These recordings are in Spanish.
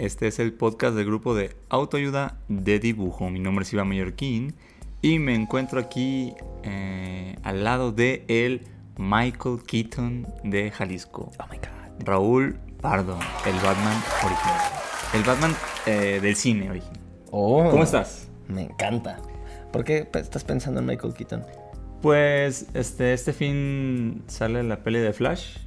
Este es el podcast del grupo de autoayuda de dibujo. Mi nombre es Iván Mallorquín y me encuentro aquí eh, al lado de el Michael Keaton de Jalisco. Oh my god. Raúl Pardo, el Batman original. El Batman eh, del cine original. Oh, ¿Cómo estás? Me encanta. ¿Por qué estás pensando en Michael Keaton? Pues este, este fin sale la peli de Flash.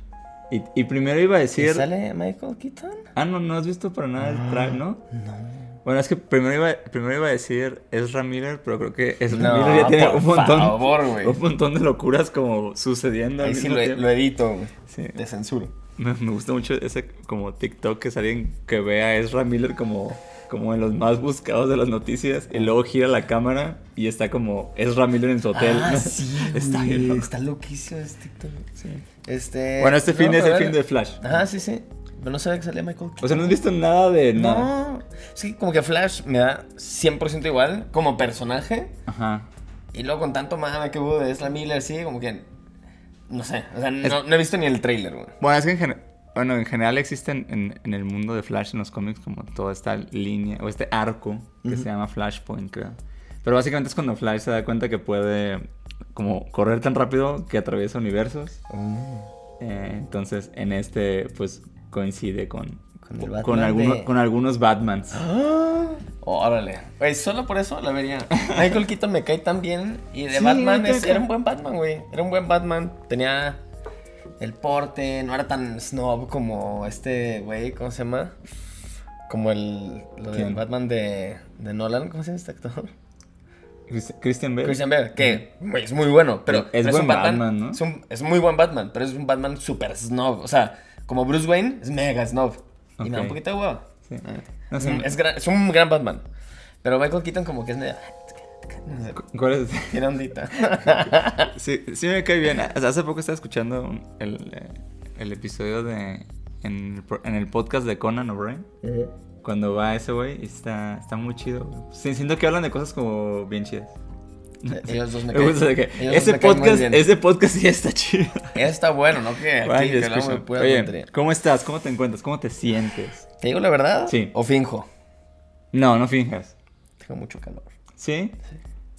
Y, y primero iba a ¿Sí decir... ¿Sale Michael Keaton? Ah, no, no has visto para nada el trailer, ¿no? No. Bueno, es que primero iba, primero iba a decir Ezra Miller, pero creo que Ezra No, Miller ya tiene un montón, favor, un montón de locuras como sucediendo al Ahí sí mismo lo, tiempo. lo edito. Sí. De censura. Me, me gusta mucho ese como TikTok que es alguien que ve a Ezra Miller como, como en los más buscados de las noticias y luego gira la cámara y está como Ezra Miller en su hotel. Ah, sí, está güey. Está loquísimo este TikTok. Sí. Este... Bueno, este fin no, es el fin de Flash. Ajá, sí, sí. Pero no sabía que salía Michael Keaton. O sea, no has visto nada de nada. No. Sí, como que Flash me da 100% igual como personaje. Ajá. Y luego con tanto mame que hubo de Ezra Miller, sí, como que... No sé. O sea, no, Es- no he visto ni el trailer, güey. Bueno, es que en, gen- bueno, en general existen en, en el mundo de Flash, en los cómics, como toda esta línea, o este arco que se llama Flashpoint, creo. Pero básicamente es cuando Flash se da cuenta que puede como correr tan rápido que atraviesa universos. Eh, entonces, en este, pues, coincide con, Con con, Batman alguno- de- con algunos Batmans. ¡Ah! Órale. Güey, solo por eso la vería. Michael Keaton me cae tan bien. Y de Sí, Batman es- que- era un buen Batman, güey. Era un buen Batman. Tenía el porte, no era tan snob como este güey, ¿cómo se llama? Como el lo. Batman de, de Nolan, ¿cómo se llama este actor? Christ- Christian Bale. Christian Bale, que es muy bueno, pero Es pero buen un Batman, ¿no? Es, un- es muy buen Batman, pero es un Batman super snob. O sea, como Bruce Wayne es mega snob. Y me da un poquito de huevo. Sí. Ah, No es, un, gran- es un gran Batman. Pero Michael Keaton como que es medio... no sé, ¿Cuál es? Tiene ondita. Sí, sí me cae bien. O sea, hace poco estaba escuchando el, eh, el episodio de... En el, pro- en el podcast de Conan O'Brien. Cuando va ese güey, está, está muy chido. Sí, siento que hablan de cosas como bien chidas. Ellos dos me Me gusta de que ellos dos ese me caen muy podcast, bien. ese podcast sí está chido. Está bueno, ¿no? Que aquí hablamos pura Oye. ¿cómo estás? ¿Cómo te encuentras? ¿Cómo te sientes? ¿Te digo la verdad? Sí. ¿O finjo? No, no finjas. Tengo mucho calor. ¿Sí?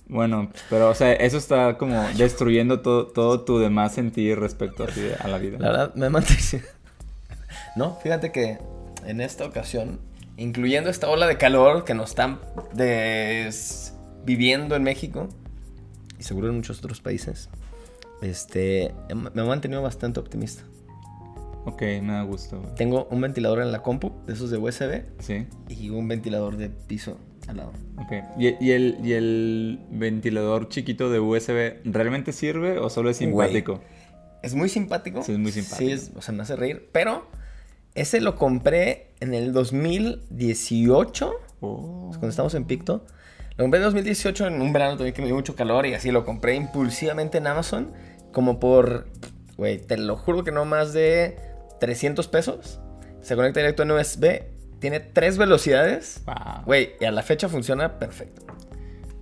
Bueno, pero o sea, eso está como destruyendo todo, todo tu demás sentir respecto así de- a la vida. La verdad, me mantengo. No, fíjate que en esta ocasión, incluyendo esta ola de calor que nos están des- viviendo en México y seguro en muchos otros países, este, em- me he mantenido bastante optimista. Ok, me da gusto. güey. Tengo un ventilador en la compu, de esos de USB, Sí. y un ventilador de piso al lado. Ok. ¿Y, y el, ¿Y el ventilador chiquito de USB realmente sirve o solo es Güey. simpático? Es muy simpático. Sí, es muy simpático. Sí, es- o sea, me hace reír. Pero ese lo compré en el 2018. Oh. cuando estábamos en Picto. Lo compré en 2018 en un verano también que me dio mucho calor y así lo compré impulsivamente en Amazon. Como por, güey, te lo juro que no más de 300 pesos. Se conecta directo en USB. Tiene tres velocidades. Wow. Güey, y a la fecha funciona perfecto.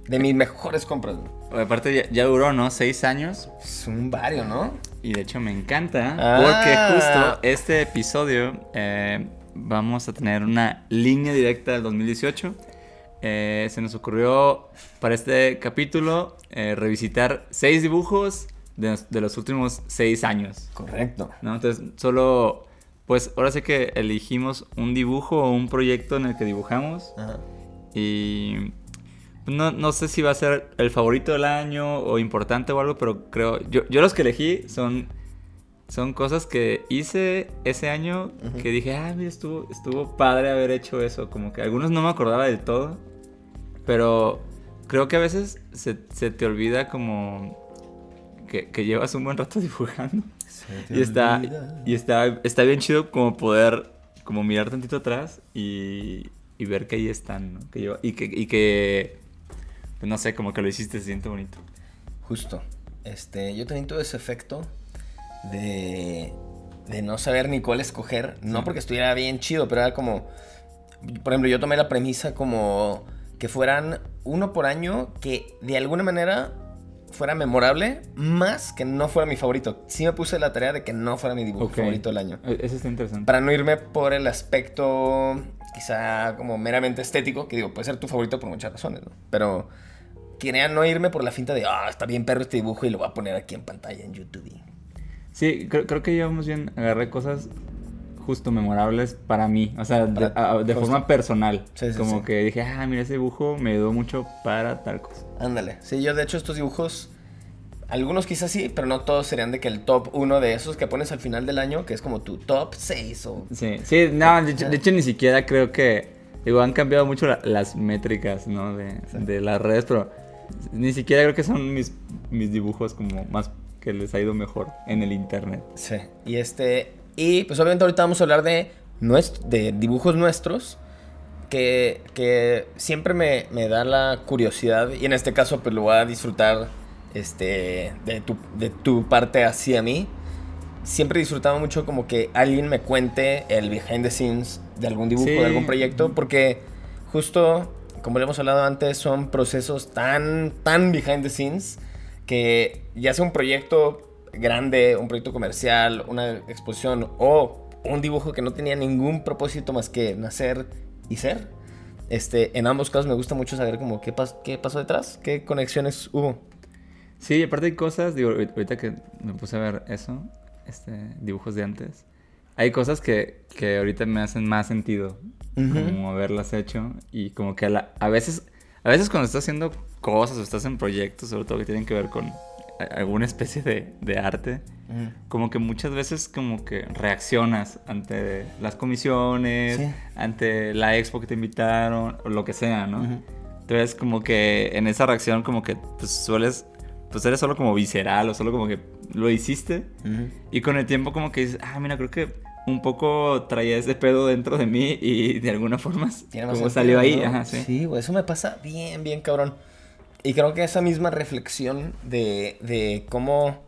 De mis mejores compras. güey. Aparte ya, ya duró, ¿no? Seis años. Es un vario, ¿no? Y de hecho me encanta Ah. porque justo este episodio eh, vamos a tener una línea directa del 2018. Eh, se nos ocurrió para este capítulo eh, revisitar seis dibujos de, de los últimos seis años. Correcto. ¿no? Entonces, solo, pues ahora sí que elegimos un dibujo o un proyecto en el que dibujamos Ajá. y no, no sé si va a ser el favorito del año o importante o algo, pero creo, yo, yo los que elegí son, son cosas que hice ese año que dije, ah, mira, estuvo, estuvo padre haber hecho eso, como que algunos no me acordaba del todo, pero creo que a veces se, se te olvida como que, que llevas un buen rato dibujando. Y está, y está, está bien chido como poder como mirar tantito atrás y, y ver que ahí están, ¿no? Que yo, y que, y que, pues no sé, como que lo hiciste, se siente bonito. Justo. Este, yo también tuve ese efecto de, de no saber ni cuál escoger. No porque estuviera bien chido, pero era como. Por ejemplo, yo tomé la premisa como que fueran uno por año que de alguna manera fuera memorable, más que no fuera mi favorito. Sí me puse la tarea de que no fuera mi dibujo favorito del año. E- Eso está interesante. Para no irme por el aspecto quizá como meramente estético, que digo, puede ser tu favorito por muchas razones, ¿no? Pero quería no irme por la finta de, ah, está bien perro este dibujo y lo voy a poner aquí en pantalla en YouTube. Sí, creo, creo que yo más bien agarré cosas justo memorables para mí, o sea, de, a- forma personal. Sí, sí, como sí. que dije, ah, mira, ese dibujo me ayudó mucho para tal cosa. Ándale. Sí, yo de hecho estos dibujos, algunos quizás sí, pero no todos serían de que el top uno de esos que pones al final del año, que es como tu top 6 o... Sí, sí, no, de hecho, de hecho ni siquiera creo que, digo, han cambiado mucho la- las métricas, ¿no? De, de las redes, pero ni siquiera creo que son mis, mis dibujos como más que les ha ido mejor en el internet. Sí. Y este. Y pues obviamente ahorita vamos a hablar de, nuest- de dibujos nuestros. Que, que siempre me, me da la curiosidad. Y en este caso, pues lo voy a disfrutar. Este. De tu, de tu parte hacia mí. Siempre he disfrutado mucho como que alguien me cuente el behind the scenes de algún dibujo, Sí. de algún proyecto. Porque justo, como le hemos hablado antes, son procesos tan, tan behind the scenes que ya sea un proyecto grande, un proyecto comercial, una exposición o un dibujo que no tenía ningún propósito más que nacer y ser. Este, en ambos casos me gusta mucho saber como qué, pas- qué pasó detrás, qué conexiones hubo. Sí, aparte hay cosas, ahorita que me puse a ver eso, este, dibujos de antes, hay cosas que, que ahorita me hacen más sentido, Ujú. como haberlas hecho, y como que a, la- a veces, a veces cuando estás haciendo cosas o estás en proyectos, sobre todo que tienen que ver con alguna especie de, de arte, como que muchas veces como que reaccionas ante las comisiones, Sí. ante la expo que te invitaron, o lo que sea, ¿no? Ujú. Entonces como que en esa reacción como que pues sueles, pues eres solo como visceral o solo como que lo hiciste y con el tiempo como que dices, ah, mira, creo que un poco traía ese pedo dentro de mí y de alguna forma Tiene más como sentido, salió ahí, ¿no? ajá, sí. Sí, güey, eso me pasa bien, bien cabrón. Y creo que esa misma reflexión de, de cómo,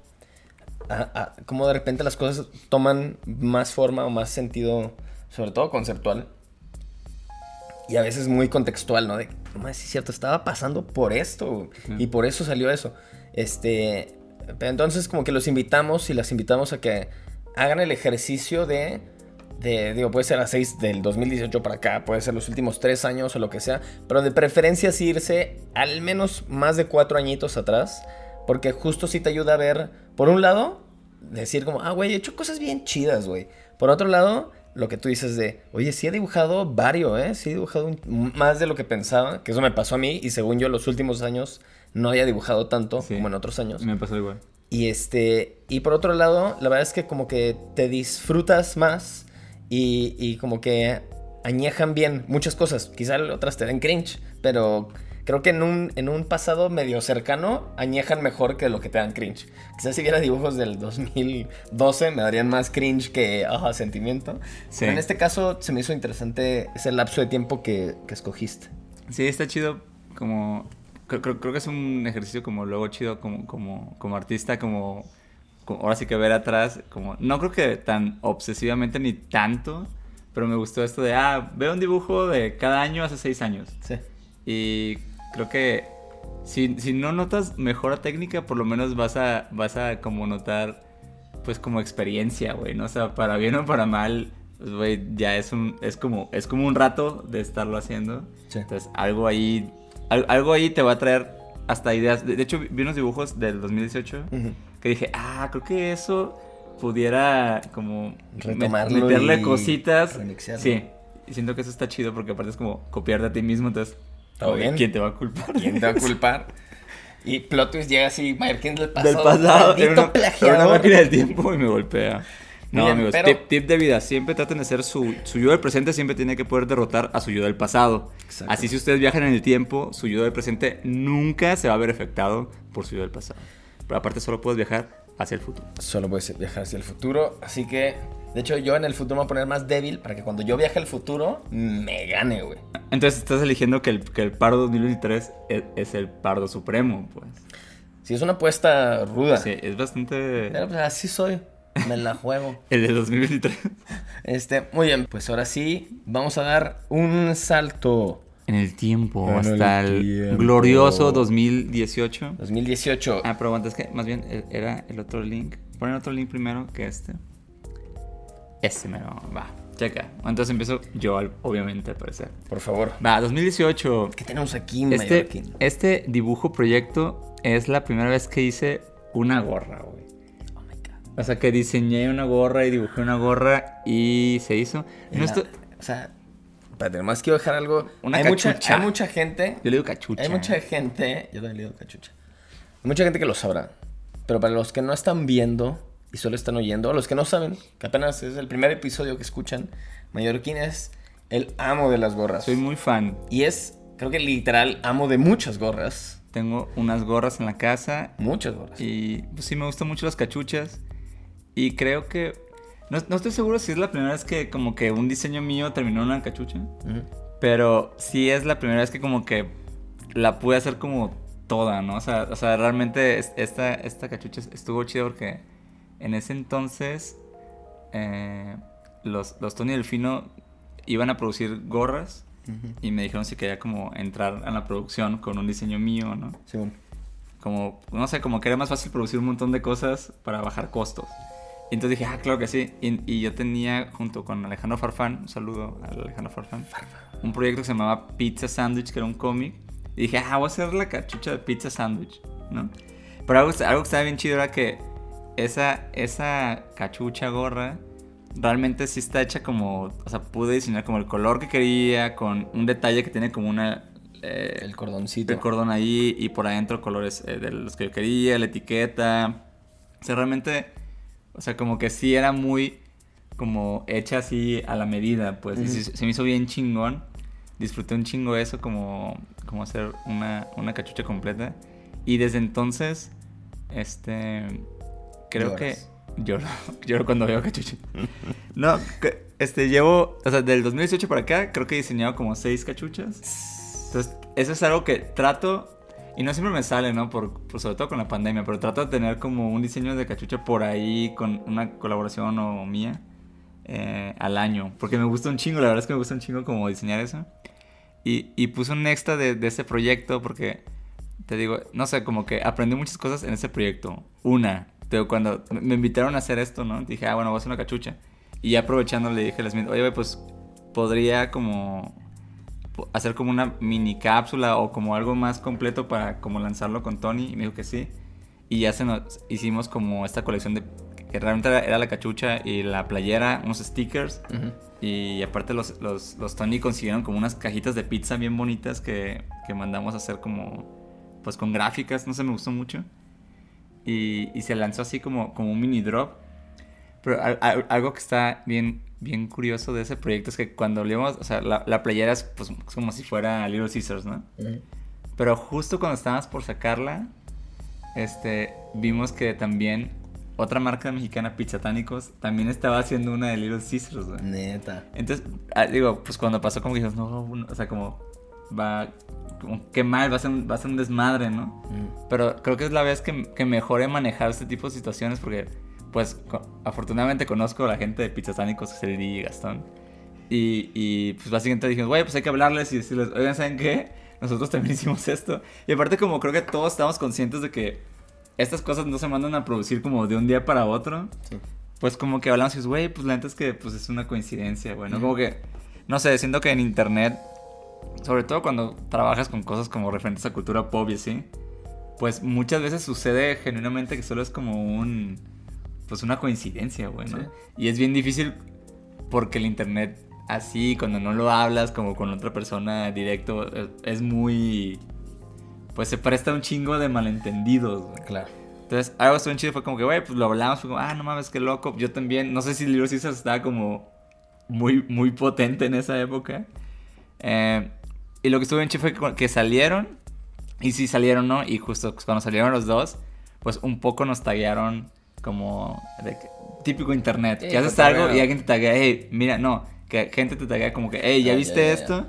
a- a- cómo de repente las cosas toman más forma o más sentido, sobre todo conceptual. Y a veces muy contextual, ¿no? De, no es cierto, estaba pasando por esto. Y por eso salió eso. Este. Entonces, como que los invitamos y las invitamos a que hagan el ejercicio de. de digo, puede ser a 6 del 2018 para acá, puede ser los últimos 3 años o lo que sea. Pero de preferencia sí irse al menos más de 4 añitos atrás. Porque justo sí te ayuda a ver, por un lado, decir como, ah, güey, he hecho cosas bien chidas, güey. Por otro lado, lo que tú dices de, oye, sí he dibujado varios, ¿eh? Sí he dibujado un- más de lo que pensaba, que eso me pasó a mí y según yo los últimos años no había dibujado tanto Sí. como en otros años. Me pasó igual. Y este, y por otro lado, la verdad es que como que te disfrutas más y, y como que añejan bien muchas cosas. Quizá otras te den cringe, pero creo que en un, en un pasado medio cercano añejan mejor que lo que te dan cringe. Quizás si viera dibujos del 2012 me darían más cringe que ajá, sentimiento. Sí. Pero en este caso se me hizo interesante ese lapso de tiempo que, que escogiste. Sí, está chido como... Creo, creo- creo que es un ejercicio como luego chido como, como, como artista, como, como- Ahora sí que ver atrás, como... No creo que tan obsesivamente ni tanto, pero me gustó esto de, ah, veo un dibujo de cada año hace seis años. Sí. Y creo que si, si no notas mejora técnica, por lo menos vas a, vas a como notar, pues como experiencia, güey, ¿no? O sea, para bien o para mal, pues, güey, ya es un, es como, es como un rato de estarlo haciendo. Sí. Entonces, algo ahí, algo ahí te va a traer hasta ideas. De, de hecho, vi unos dibujos del 2018 Ujú. que dije, ah, creo que eso pudiera como Retomarlo meterle y cositas. remixearlo. Sí, y siento que eso está chido porque aparte es como copiarte a ti mismo, entonces, Todo bien. ¿quién te va a culpar? ¿Quién te va a culpar? Y Plot Twist llega así, Mayerkin del pasado. Del pasado, era una, era una máquina del tiempo y me golpea. No, Bien, amigos, pero- tip, tip de vida, siempre traten de ser su, su yo del presente, siempre tiene que poder derrotar a su yo del pasado. Exacto. Así si ustedes viajan en el tiempo, su yo del presente nunca se va a ver afectado por su yo del pasado. Pero aparte solo puedes viajar hacia el futuro. Solo puedes viajar hacia el futuro, así que De hecho, yo en el futuro me voy a poner más débil para que cuando yo viaje al futuro me gane, güey. Entonces estás eligiendo que el, que el Pardo 2023 es, es el Pardo Supremo, pues. Sí, es una apuesta ruda. Sí, es bastante... Pero pues así soy. Me la juego. El de 2023. Este, muy bien, pues ahora sí, vamos a dar un salto. En el tiempo, En hasta el tiempo. glorioso 2018. 2018. Ah, pero aguanta, es que más bien e- era el otro link. Poner otro link primero que este. Este me va. Checa. Entonces empiezo yo, obviamente, al parecer. Por favor. Va, 2018. ¿Qué tenemos aquí, Este, Mallorquín? este dibujo proyecto es la primera vez que hice una gorra, güey. O sea, que diseñé una gorra y dibujé una gorra y se hizo. No esto- O sea, espérate, nomás quiero dejar algo. Una hay, mucha, cachucha. hay mucha gente. Yo le digo cachucha. Hay mucha gente. Yo también le digo cachucha. Hay mucha gente que lo sabrá. Pero para los que no están viendo y solo están oyendo, los que no saben, que apenas es el primer episodio que escuchan, Mallorquín es el amo de las gorras. Soy muy fan. Y es, creo que literal, amo de muchas gorras. Tengo unas gorras en la casa Muchas gorras. y pues sí me gustan mucho las cachuchas. Y creo que... No, no estoy seguro si es la primera vez que como que un diseño mío terminó en una cachucha. Pero sí es la primera vez que como que la pude hacer como toda, ¿no? O sea, o sea realmente es- esta, esta cachucha estuvo chida porque en ese entonces eh, los, los Tony Delfino iban a producir gorras y me dijeron si quería como entrar a la producción con un diseño mío, ¿no? Según. Como, no sé, como que era más fácil producir un montón de cosas para bajar costos. Y entonces dije, ah, claro que sí. Y, y yo tenía, junto con Alejandro Farfán, un saludo a Alejandro Farfán, un proyecto que se llamaba Pizza Sandwich, que era un cómic. Y dije, ah, voy a hacer la cachucha de Pizza Sandwich, ¿no? Pero algo, algo que estaba bien chido era que esa, esa cachucha gorra realmente sí está hecha como, o sea, pude diseñar como el color que quería, con un detalle que tiene como una... eh, El cordoncito. el cordón ahí y por adentro colores eh, de los que yo quería, la etiqueta. O sea, realmente, o sea, como que sí era muy como hecha así a la medida, pues. Y se me hizo bien chingón. Disfruté un chingo eso, como, como hacer una, una cachucha completa. Y desde entonces, este, creo Lloras. que lloro, lloro cuando veo cachucha. no, este, llevo, o sea, del 2018 para acá, creo que he diseñado como seis cachuchas. Entonces, eso es algo que trato, y no siempre me sale, ¿no? Por, por- sobre todo con la pandemia, pero trato de tener como un diseño de cachucha por ahí con una colaboración o mía eh, al año. Porque me gusta un chingo, la verdad es que me gusta un chingo como diseñar eso. Y, y puse un extra de, de ese proyecto porque, te digo, no sé, como que aprendí muchas cosas en ese proyecto. Una, te digo, cuando me- invitaron a hacer esto, ¿no? Dije, ah, bueno, voy a hacer una cachucha. Y aprovechando le dije a Smith, oye, pues podría como hacer como una mini cápsula o como algo más completo para como lanzarlo con Tony. Y me dijo que sí. Y ya se nos hicimos como esta colección de... Que realmente era, la cachucha y la playera, unos stickers. Y aparte los, los, los Tony consiguieron como unas cajitas de pizza bien bonitas que, que mandamos a hacer como... Pues con gráficas, no sé, me gustó mucho. Y, y se lanzó así como, como un mini drop. Pero al- al- algo que está bien, bien curioso de ese proyecto es que cuando le íbamos, o sea, la, la playera es pues es como si fuera Little Scissors, ¿no? Ujú. Pero justo cuando estábamos por sacarla, este, vimos que también otra marca mexicana, Pizzatánicos, también estaba haciendo una de Little Scissors, güey. Neta. Entonces, ah, digo, pues cuando pasó como que dijimos, no, un- o sea, como va, como qué mal, va a ser un, va a ser un desmadre, ¿no? Mm. Pero creo que es la vez que, que mejor he manejado este tipo de situaciones porque, pues, afortunadamente conozco a la gente de Pizzatánicos, el y Gastón. Y, y, pues básicamente dijimos, güey, pues hay que hablarles y decirles, oigan, ¿saben qué? Nosotros también hicimos esto. Y aparte como creo que todos estamos conscientes de que estas cosas no se mandan a producir como de un día para otro. Sí. Pues como que hablamos y dices, güey, pues la neta es que pues es una coincidencia, güey, ¿no? Como que, no sé, siento que en internet, sobre todo cuando trabajas con cosas como referentes a cultura pop y así, pues muchas veces sucede genuinamente que solo es como un, pues una coincidencia, güey, ¿no? Sí. Y es bien difícil porque el internet así, cuando no lo hablas como con otra persona directo, es, es muy, pues se presta un chingo de malentendidos, güey. Claro. Entonces, algo estuvo chido. Fue como que, güey, pues lo hablamos. Fue como, ah, no mames, qué loco. Yo también. No sé si Little Caesars estaba como muy, muy potente en esa época. Eh, y lo que estuvo bien chido fue que salieron. Y sí salieron, ¿no? Y justo cuando salieron los dos, pues un poco nos taguearon como típico internet, Sí, que haces cotorreo. algo y alguien te taguea, hey, mira, no, que gente te taguea como que, hey, ¿ya Ah, viste esto?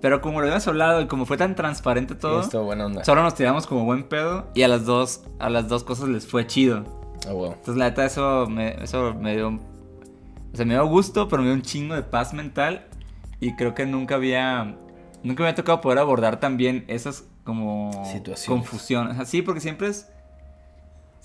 Pero como lo habíamos hablado y como fue tan transparente todo, onda. solo nos tiramos como buen pedo y a las dos, a las dos cosas les fue chido. Ah, huevo. Entonces, la neta, eso me, eso me dio. O sea, me dio gusto, pero me dio un chingo de paz mental. Y creo que nunca había. Nunca me había tocado poder abordar también esas como. Situaciones. Confusiones. Así, porque siempre es.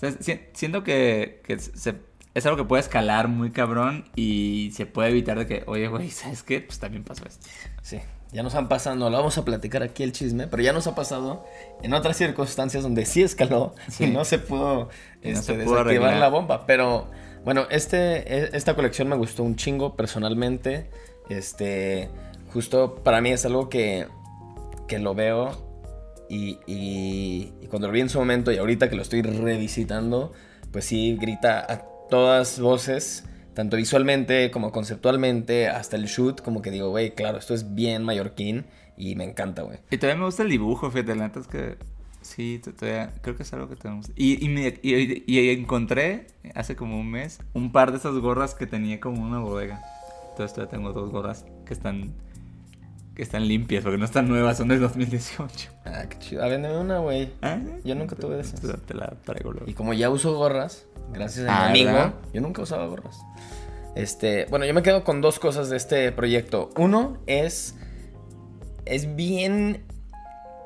O sea, si- siento que, que se- es algo que puede escalar muy cabrón y se puede evitar de que, oye, güey, ¿sabes qué? Pues también pasó esto. Sí, ya nos han pasado, no lo vamos a platicar aquí el chisme, pero ya nos ha pasado en otras circunstancias donde sí escaló Sí. y no se pudo, no este, se pudo desactivar arreglar. la bomba. Pero bueno, este, e- esta colección me gustó un chingo personalmente. Este, justo para mí es algo que, que lo veo y, cuando lo vi en su momento y ahorita que lo estoy revisitando, pues sí grita a todas voces, tanto visualmente como conceptualmente, hasta el shoot, como que digo, güey, claro, esto es bien mallorquín y me encanta, güey. Y todavía me gusta el dibujo, fíjate, la neta es que sí, todavía creo que es algo que tenemos. Y, me- y encontré hace como un mes un par de esas gorras que tenía como una bodega. Entonces todavía tengo dos gorras que están que están limpias, porque no están nuevas, son del 2018. Ah, qué chido. Ah, véndeme una, güey. ¿Ah? Yo nunca tuve de esas. Te, la traigo luego. Y como ya uso gorras, gracias a Ah, mi amigo, ¿verdad? yo nunca usaba gorras. Este, bueno, yo me quedo con dos cosas de este proyecto. Uno es es bien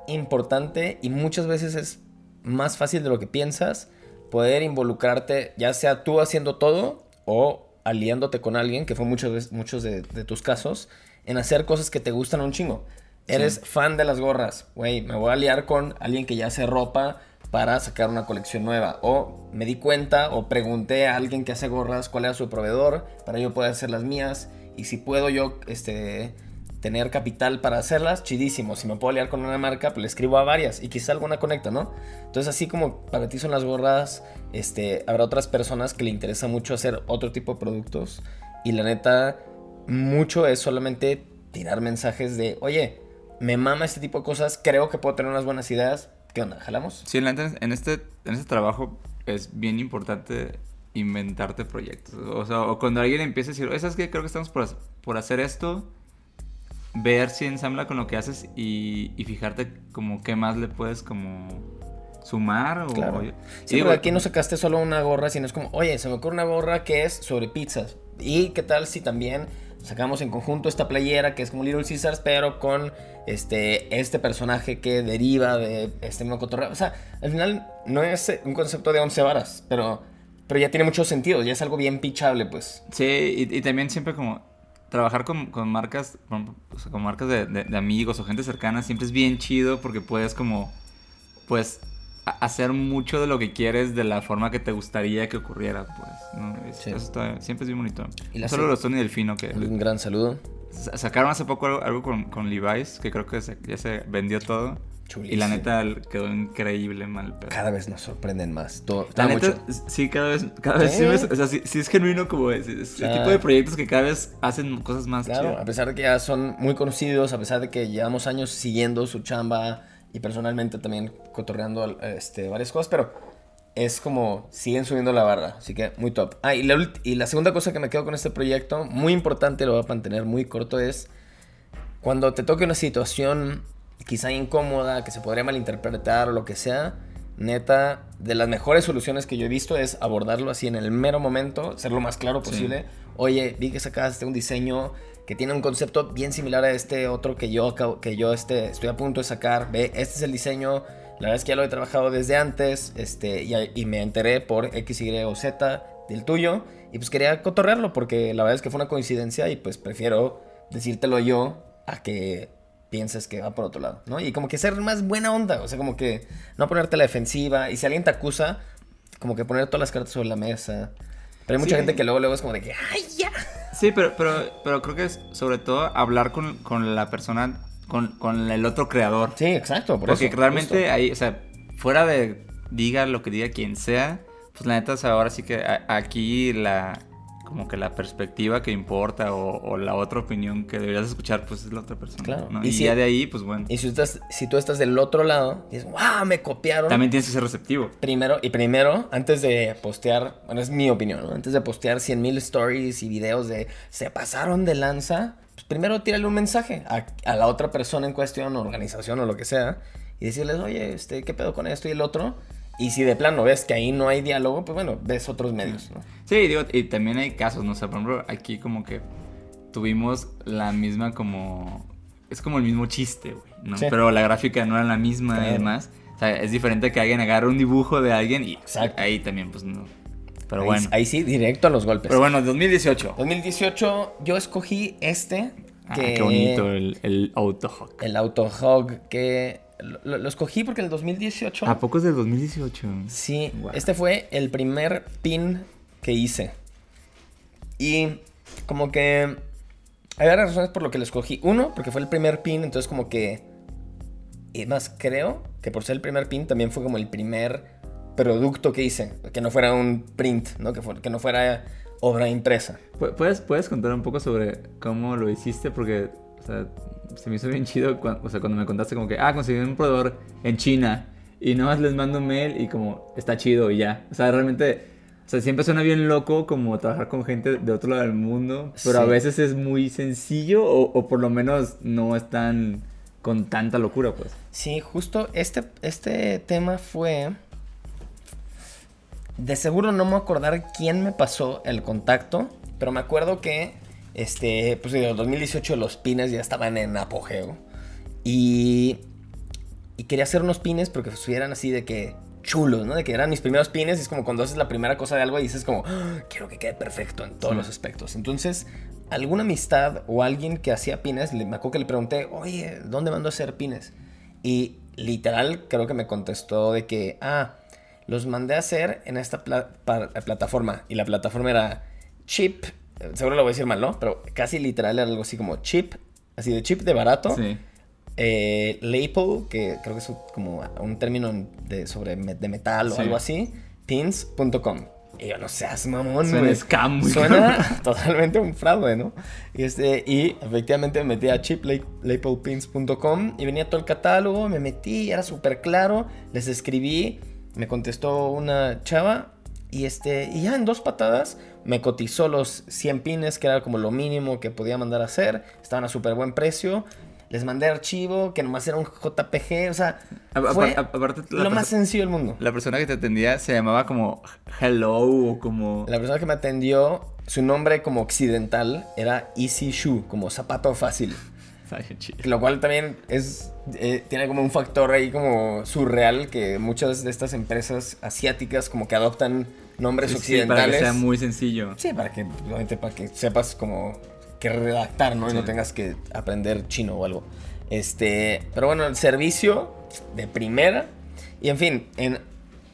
importante y muchas veces es más fácil de lo que piensas poder involucrarte, ya sea tú haciendo todo o aliándote con alguien, que fue muchos de, de tus casos, en hacer cosas que te gustan un chingo. Eres fan de las gorras, güey, me voy a aliar con alguien que ya hace ropa para sacar una colección nueva. O me di cuenta o pregunté a alguien que hace gorras cuál era su proveedor para yo poder hacer las mías. Y si puedo yo este, tener capital para hacerlas, chidísimo. Si me puedo aliar con una marca, pues le escribo a varias y quizá alguna conecta, ¿no? Entonces así como para ti son las gorras, este, habrá otras personas que le interesa mucho hacer otro tipo de productos. Y la neta, mucho es solamente tirar mensajes de, oye, me mama este tipo de cosas, creo que puedo tener unas buenas ideas. ¿Qué onda? ¿Jalamos? Sí, en este, en este trabajo es bien importante inventarte proyectos. O sea, o cuando alguien empieza a decir, oye, ¿sabes qué? Creo que estamos por, por hacer esto. Ver si ensambla con lo que haces y, y fijarte como qué más le puedes como sumar o... Claro. y Sí, digo, aquí no sacaste solo una gorra, sino es como, oye, se me ocurre una gorra que es sobre pizzas. ¿Y qué tal si también sacamos en conjunto esta playera que es como Little Caesars, pero con este, este personaje que deriva de este mismo cotorreo? O sea, al final no es un concepto de 11 varas, pero, pero ya tiene mucho sentido, ya es algo bien pichable, pues. Sí, y, también siempre como trabajar con, con marcas, con, marcas de, de- amigos o gente cercana siempre es bien chido porque puedes como, pues, hacer mucho de lo que quieres de la forma que te gustaría que ocurriera, pues, ¿no? Es- Sí. Eso está- siempre es bien bonito. Y la Solo los Tony Delfino que Un gran saludo. sa- sacaron hace poco algo, algo con, con Levi's, que creo que se- ya se vendió todo. Y Chulísimo. la neta quedó increíble mal. Pero... Cada vez nos sorprenden más. Todo, La neta, mucho. sí, cada vez, cada vez sí, ves- o sea, sí, sí es genuino como es, es el Ah. tipo de proyectos que cada vez hacen cosas más Claro, chidas. a pesar de que ya son muy conocidos, a pesar de que llevamos años siguiendo su chamba y personalmente también cotorreando este, varias cosas, pero es como siguen subiendo la barra, así que muy top. Ah, y la, ult- y la segunda cosa que me quedo con este proyecto, muy importante, lo voy a mantener muy corto, es cuando te toque una situación quizá incómoda, que se podría malinterpretar o lo que sea, neta, de las mejores soluciones que yo he visto es abordarlo así en el mero momento, ser lo más claro Sí. Oye, vi que sacaste un diseño que tiene un concepto bien similar a este otro que yo, que yo este, estoy a punto de sacar. Ve, este es el diseño. La verdad es que ya lo he trabajado desde antes este, y, y me enteré por X, Y o Z del tuyo. Y pues quería cotorrearlo porque la verdad es que fue una coincidencia y pues prefiero decírtelo yo a que pienses que va por otro lado, ¿no? Y como que ser más buena onda, o sea, como que no ponerte la defensiva y si alguien te acusa, como que poner todas las cartas sobre la mesa. Pero hay mucha Sí. gente que luego, luego es como de que, ¡ay, ya! Sí, pero, pero, pero creo que es sobre todo hablar con, con la persona, con, con el otro creador. Sí, exacto, por Porque eso. realmente justo. ahí, o sea, fuera de diga lo que diga quien sea, pues la neta, o sea, ahora sí que a- aquí la, como que la perspectiva que importa o, o la otra opinión que deberías escuchar, pues es la otra persona. Claro. ¿no? Y Y, si- ya de ahí, pues bueno. Y si tú estás, si tú estás del otro lado, dices, ¡wow! Me copiaron. También tienes que ser receptivo. Primero, y primero, antes de postear, bueno, es mi opinión, ¿no? Antes de postear 100.000 stories y videos de se pasaron de lanza, pues primero tírale un mensaje a, a la otra persona en cuestión, organización o lo que sea, y decirles, oye, este, ¿qué pedo con esto y el otro? Y si de plano ves que ahí no hay diálogo, pues bueno, ves otros medios, ¿no? Sí, digo, y también hay casos, ¿no? O sea, por ejemplo, aquí como que tuvimos la misma como... Es como el mismo chiste, güey, ¿no? Sí. Pero la gráfica no era la misma y demás. O sea, es diferente que alguien agarre un dibujo de alguien y Exacto. ahí también, pues no. Pero ahí, bueno. ahí sí, directo a los golpes. Pero bueno, 2018. 2018 yo escogí este, Ah, qué bonito el, el autohawk. El Autohog, que lo, escogí porque en el 2018... ¿A poco es del 2018? Sí, Wow. este fue el primer pin que hice. Y como que hay varias razones por lo que lo escogí. Uno, porque fue el primer pin, entonces como que... Y más, creo que por ser el primer pin también fue como el primer producto que hice. Que no fuera un print, ¿no? Que, fu- que no fuera obra impresa. Pu- ¿Puedes, ¿Puedes contar un poco sobre cómo lo hiciste? Porque, o sea, se me hizo bien chido cuando, o sea, cuando me contaste como que, ah, conseguí un proveedor en China y nomás les mando un mail y como, está chido y ya. O sea, realmente, o sea, siempre suena bien loco como trabajar con gente de otro lado del mundo, pero a veces es muy sencillo o, o por lo menos no es tan con tanta locura, pues. Sí, justo este, este tema fue... De seguro no me voy a acordar quién me pasó el contacto, pero me acuerdo que, este, pues en el 2018 los pines ya estaban en apogeo. Y, y quería hacer unos pines porque estuvieran así de que chulos, ¿no? De que eran mis primeros pines y es como cuando haces la primera cosa de algo y dices como, "Ah, quiero que quede perfecto en todos Sí. los aspectos. Entonces, alguna amistad o alguien que hacía pines, le- me acuerdo que le pregunté, oye, ¿dónde mando a hacer pines? Y literal creo que me contestó de que, ah, los mandé a hacer en esta pla- plataforma. Y la plataforma era chip, seguro lo voy a decir mal, ¿no? Pero casi literal era algo así como chip, así de chip de barato. Sí. Eh, que creo que es como un término de, sobre de metal o Sí. algo así. Pins.com. Y yo no seas mamón, Suena güey. scam, muy Suena totalmente un fraude, ¿no? Y, este, y efectivamente me metí a chiplaplepins.com y venía todo el catálogo, me metí, era súper claro, les escribí, me contestó una chava y, este, y ya en dos patadas me cotizó los 100 pines, que era como lo mínimo que podía mandar a hacer, estaban a súper buen precio. Les mandé archivo, que nomás era un JPG, o sea, A- fue lo más sencillo del mundo. La persona que te atendía se llamaba como Hello o como... La persona que me atendió, su nombre como occidental era Easy Shoe, como zapato fácil. Lo cual también es, eh, tiene como un factor ahí como surreal que muchas de estas empresas asiáticas como que adoptan nombres Sí, occidentales. para que sea muy sencillo. Sí, para que, para que sepas como qué redactar, ¿no? Y no tengas que aprender chino o algo. Este, pero bueno, el servicio de primera. Y en fin, en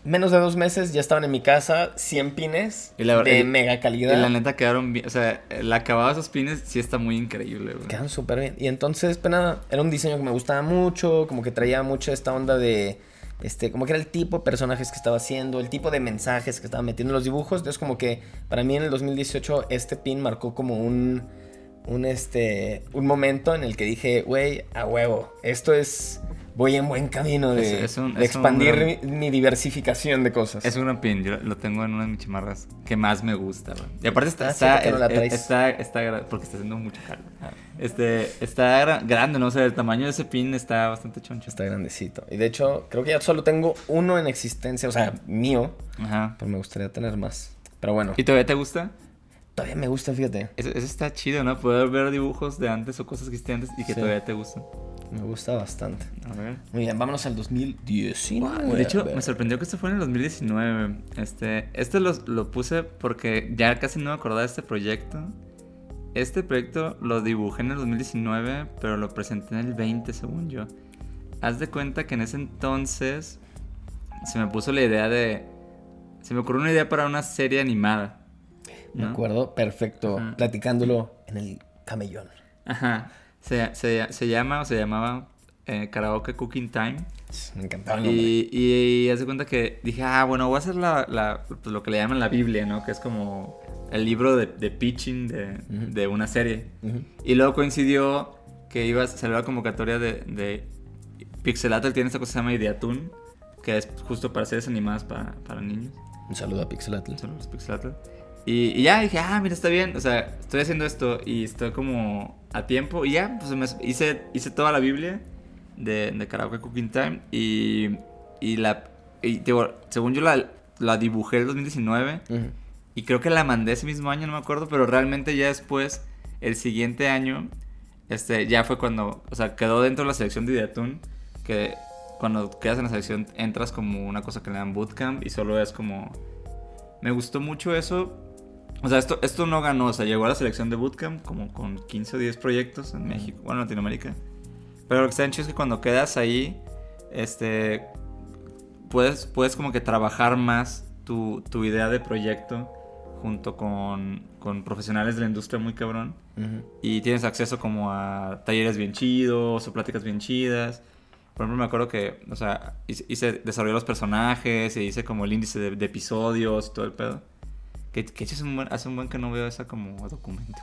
menos de dos meses ya estaban en mi casa 100 pines Y la de y- mega Y calidad. la neta quedaron bien. O sea, el acabado de esos pines sí está muy increíble, güey. Quedan súper bien. Y entonces, pues nada, era un diseño que me gustaba mucho, como que traía mucho esta onda de, este, como que era el tipo de personajes que estaba haciendo, el tipo de mensajes que estaba metiendo en los dibujos. Entonces, como que para mí en el 2018 este pin marcó como un, un, este, un momento en el que dije, güey, a huevo, esto es, voy en buen camino de, Es- es un- de es un expandir gran- mi, mi diversificación de cosas. Es un gran pin, yo lo tengo en una de mis chamarras que más me gusta. Y aparte está, Ah, está, está, está gra- porque está haciendo mucho calor. Este, está gra- grande, ¿no? O sea, el tamaño de ese pin está bastante choncho. Está grandecito. Y de hecho, creo que ya solo tengo uno en existencia, o sea, mío, Ajá. pero me gustaría tener más. Pero bueno, ¿Y todavía te gusta? todavía me gusta, fíjate. Eso, eso está chido, ¿no? Poder ver dibujos de antes o cosas que hiciste antes y que Sí. todavía te gustan. Me gusta bastante. A ver. Muy bien, vámonos al 2019. De hecho, me sorprendió que esto fue en el 2019. Este, este lo, lo puse porque ya casi no me acordaba de este proyecto. Este proyecto lo dibujé en el 2019, pero lo presenté en el 20, según yo. Haz de cuenta que en ese entonces se me puso la idea de... Se me ocurrió una idea para una serie animada. Me acuerdo perfecto, Ajá. platicándolo en el camellón. Ajá. Se, se- se llama o se llamaba eh, Karaoke Cooking Time. Me encantaba el nombre. Y, y, y haz de cuenta que dije, ah, bueno, voy a hacer la, la- pues, lo que le llaman la Biblia, ¿no? Que es como el libro de, de pitching de, de una serie. Y luego coincidió que iba a salir la convocatoria de, de Pixelatel, tiene esta cosa que se llama Ideatoon, que es justo para series animadas para, para niños. Un saludo a Pixelatl. Saludos, Pixelatel. Y, y ya dije, ah, mira, está bien. O sea, estoy haciendo esto y estoy como a tiempo. Y ya, pues me- hice, hice toda la Biblia de, de Karaoke Cooking Time. Y, y la. y, digo, según yo la, la dibujé el 2019. Ujú. Y creo que la mandé ese mismo año, no me acuerdo. Pero realmente ya después, el siguiente año, este, ya fue cuando. O sea, quedó dentro de la selección de Ideatoon. Que cuando quedas en la selección entras como una cosa que le dan bootcamp. Y solo es como. Me gustó mucho eso. O sea, esto, esto no ganó. O sea, llegó a la selección de bootcamp como con 15 o 10 proyectos en México. Bueno, en Latinoamérica. Pero lo que está hecho es que cuando quedas ahí, este, puedes, puedes como que trabajar más tu, tu idea de proyecto junto con, con profesionales de la industria muy cabrón. Ujú. Y tienes acceso como a talleres bien chidos o pláticas bien chidas. Por ejemplo, me acuerdo que, o sea, hice, desarrollé los personajes y hice como el índice de, de episodios y todo el pedo. Que, que hace un, buen, hace un buen que no veo esa como documento.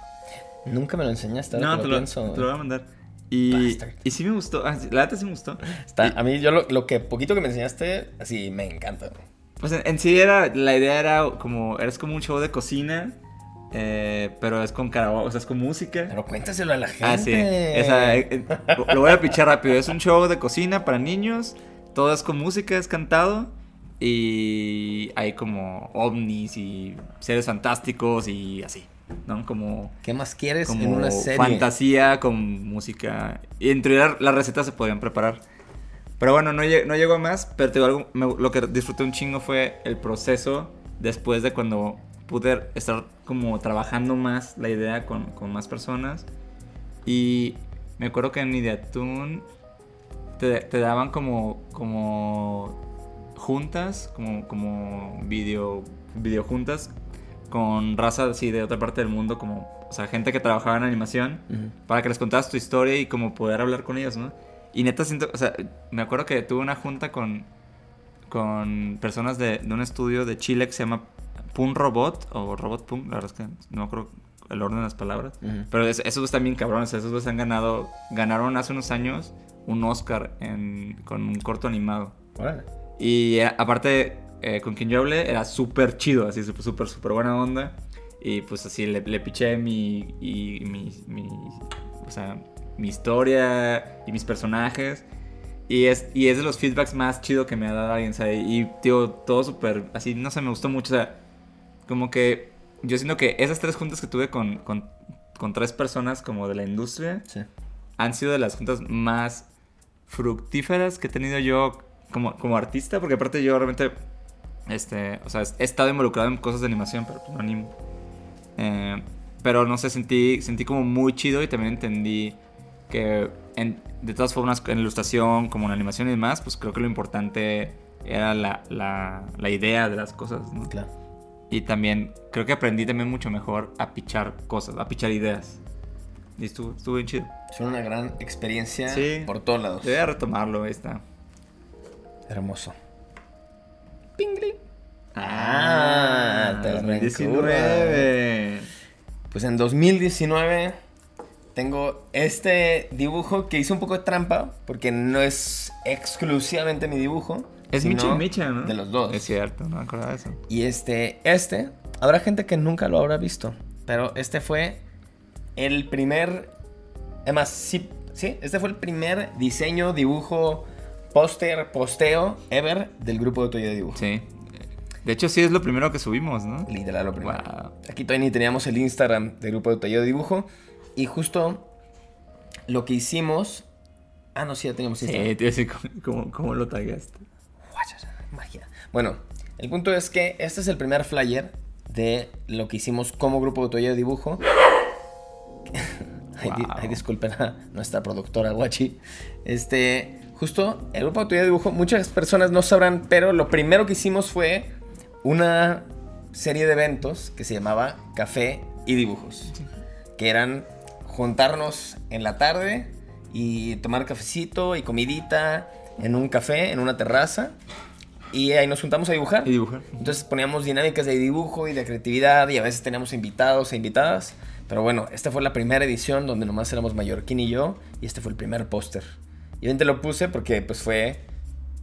Nunca me lo enseñaste, ahora No, que te lo lo, pienso. te lo voy a mandar. Y, Bastard. y sí me gustó. ah, La neta sí me gustó. Está- Y- a mí, yo lo, lo que poquito que me enseñaste, así me encanta. Pues en, en sí era, la idea era como, eres como un show de cocina, eh, pero es con karaoke, o sea, es con música. Pero cuéntaselo a la gente. Ah, sí. Esa, eh, eh, lo- voy a pichar rápido. Es un show de cocina para niños. Todo es con música, es cantado. Y hay como ovnis y seres fantásticos y así. ¿No? Como, ¿Qué más quieres como en una serie? fantasía con música. Y entre la- las recetas se podían preparar. Pero bueno, no, no llegó a más. Pero te digo algo, me- lo que disfruté un chingo fue el proceso después de cuando pude estar como trabajando más la idea con, con más personas. Y me acuerdo que en Ideatoon te, te daban como, como juntas, como, como video, video juntas con raza así de otra parte del mundo, como, o sea, gente que trabajaba en animación, Ujú. para que les contaras tu historia y como poder hablar con ellos, ¿no? Y neta siento, o sea, me acuerdo que tuve una junta con, con personas de, de un estudio de Chile que se llama Pun Robot, o Robot Pun, la verdad es que no me acuerdo el orden de las palabras. Pero es- esos están bien cabrones, esos dos han ganado, ganaron hace unos años un Oscar en, con un corto animado. Órale. Y eh, aparte, eh, con quien yo hablé era súper chido, así súper, súper, súper buena onda. Y pues así le, le piché mi, y, mi, mi, o sea, mi historia y mis personajes. Y es, y es de los feedbacks más chido que me ha dado alguien, ¿sabes? Y, tío, todo súper, así, no sé, me gustó mucho. O sea, como que yo siento que esas tres juntas que tuve con, con, con tres personas como de la industria Sí. han sido de las juntas más fructíferas que he tenido yo como, como artista, porque aparte yo realmente, este, o sea, he estado involucrado en cosas de animación, pero pues no animo. Eh, pero no sé, sentí, sentí como muy chido y también entendí que en- de todas formas en ilustración, como en animación y demás, pues creo que lo importante era la, la, la idea de las cosas, ¿no? Claro. Y también creo que aprendí también mucho mejor a pichar cosas, a pichar ideas. Y estuvo, estuvo bien chido. Es una gran experiencia Sí. por todos lados. Debería retomarlo, ahí está. Hermoso. Ah, Ah, te la 2019. Pues en 2019 tengo este dibujo que hice un poco de trampa porque no es exclusivamente mi dibujo. Es Micha y Micha, ¿no? De los dos. Es cierto, no me acordaba de eso. Y este, este, habrá gente que nunca lo habrá visto, pero este fue el primer, además, sí, sí, este fue el primer diseño, dibujo, póster, posteo ever del grupo de Toyo de Dibujo. Sí. De hecho, sí es lo primero que subimos, ¿no? Literal lo primero. Wow. Aquí todavía ni teníamos el Instagram del grupo de Taller de Dibujo. Y justo lo que hicimos. Ah, no, sí, ya teníamos Sí, te iba a decir cómo, cómo- lo tagaste. Magia. Bueno, el punto es que este es el primer flyer de lo que hicimos como grupo de Taller de Dibujo. Ay, di- Wow. ay, disculpen a nuestra productora Guachi. Este, justo el grupo de Taller de Dibujo, muchas personas no sabrán, pero lo primero que hicimos fue una serie de eventos que se llamaba Café y Dibujos. Que eran juntarnos en la tarde y tomar cafecito y comidita en un café, en una terraza. Y ahí nos juntamos a dibujar. Y dibujar. Entonces poníamos dinámicas de dibujo y de creatividad y a veces teníamos invitados e invitadas. Pero bueno, esta fue la primera edición donde nomás éramos Mallorquín y yo y este fue el primer póster. Y obviamente lo puse porque pues fue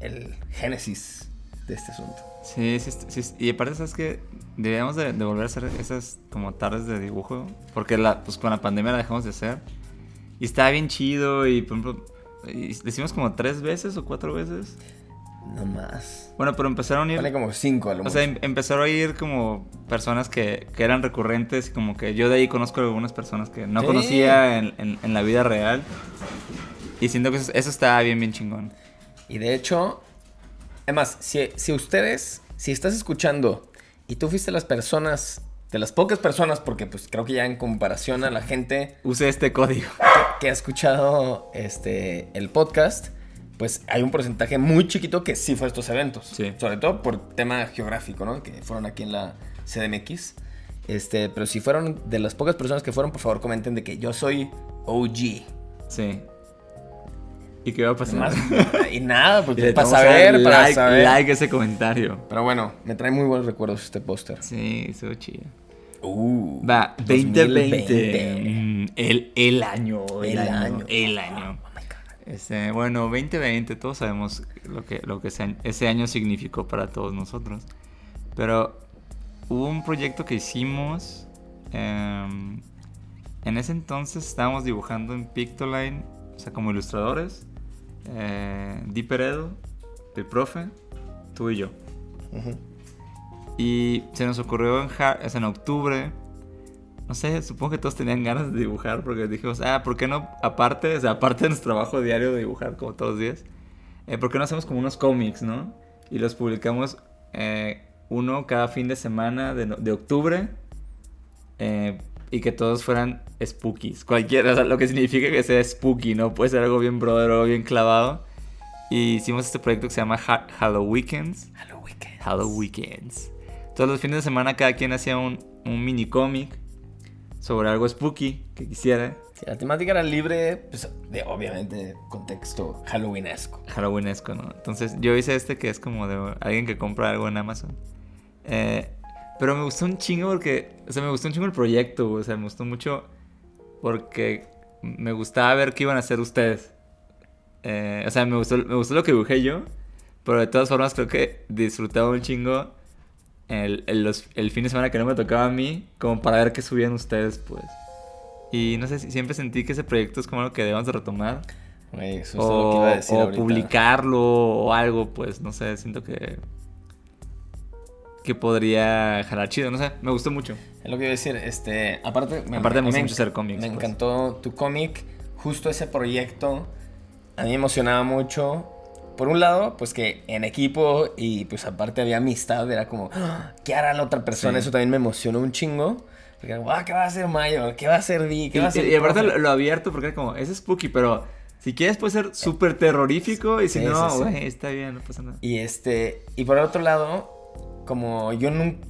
el génesis de este asunto. Sí, sí, sí, Y aparte, ¿sabes que Debíamos de, de, volver a hacer esas como tardes de dibujo. Porque la, pues, con la pandemia la dejamos de hacer. Y estaba bien chido y, por ejemplo, y le hicimos como tres veces o cuatro veces. No más. Bueno, pero empezaron a ir... Vale como cinco a lo O sea, em, empezaron a ir como personas que, que, eran recurrentes. Como que yo de ahí conozco algunas personas que no Sí. conocía en, en, en la vida real. Y siento que eso, eso estaba bien, bien chingón. Y de hecho, además, si, si ustedes, si estás escuchando y tú fuiste las personas, de las pocas personas, porque pues creo que ya en comparación a la gente Use este código. que ha escuchado este, el podcast, pues hay un porcentaje muy chiquito que sí fue a estos eventos. Sí. Sobre todo por tema geográfico, ¿no? Que fueron aquí en la CDMX. Este, pero si fueron de las pocas personas que fueron, por favor comenten de que yo soy OG. Sí. ¿Y qué va a pasar? Y nada, Y porque le para saber, para like, saber. like ese comentario. Pero bueno, me trae muy buenos recuerdos este póster. Sí, estuvo chido. Uh, Va, 2020. 2020. Mm, el, el año. El, El año. año. El año. Oh. Este, bueno, 2020, todos sabemos lo que, lo que ese, año, ese año significó para todos nosotros. Pero hubo un proyecto que hicimos. em, en ese entonces estábamos dibujando en Pictoline, o sea, como ilustradores. Eh, Di Peredo, el profe, tú y yo. Ujú. Y se nos ocurrió en, sea, en octubre. No sé, supongo que todos tenían ganas de dibujar porque dijimos, ah, ¿por qué no? Aparte, o sea, aparte de nuestro trabajo diario de dibujar como todos los días, eh, ¿por qué no hacemos como unos cómics, no? Y los publicamos eh, uno cada fin de semana de, de octubre eh, y que todos fueran spookies. Cualquiera, o sea, lo que significa que sea spooky, ¿no? Puede ser algo bien brother, algo bien clavado. Y hicimos este proyecto que se llama Ha- Halloween. Hello Weekend. Halloween Weekends. Todos los fines de semana cada quien hacía un, un mini cómic sobre algo spooky que quisiera. La temática era libre, pues, de obviamente contexto halloweenesco. Halloweenesco, ¿no? Entonces yo hice este que es como de alguien que compra algo en Amazon. Eh, pero me gustó un chingo porque, o sea, me gustó un chingo el proyecto, güey. o sea, me gustó mucho porque me gustaba ver qué iban a hacer ustedes. Eh, o sea, me gustó, me gustó lo que dibujé yo, pero de todas formas creo que disfrutaba un chingo el, el, los- el fin de semana que no me tocaba a mí, como para ver qué subían ustedes, pues. Y no sé, si siempre sentí que ese proyecto es como algo que debemos de retomar Güey, eso es lo que iba a decir o publicarlo o algo, pues no sé, siento que que podría jalar chido, no sé, me gustó mucho. Es lo que iba a decir, este, aparte... Aparte me enc- mucho hacer cómics, Me pues. encantó tu cómic, justo ese proyecto, a mí me emocionaba mucho. Por un lado, pues que en equipo y pues aparte había amistad, era como, "Ah, ¿qué hará la otra persona? Sí. Eso también me emocionó un chingo. Porque, ah, ¿qué va a hacer Mayo? ¿Qué va a hacer Di? ¿Qué Y, va a hacer y- y aparte profe?" lo, lo abierto porque era como, es spooky, pero si quieres puede ser súper terrorífico y si Sí, no, sí, sí. güey, está bien, no pasa nada. Y este, y por otro lado, como yo nun-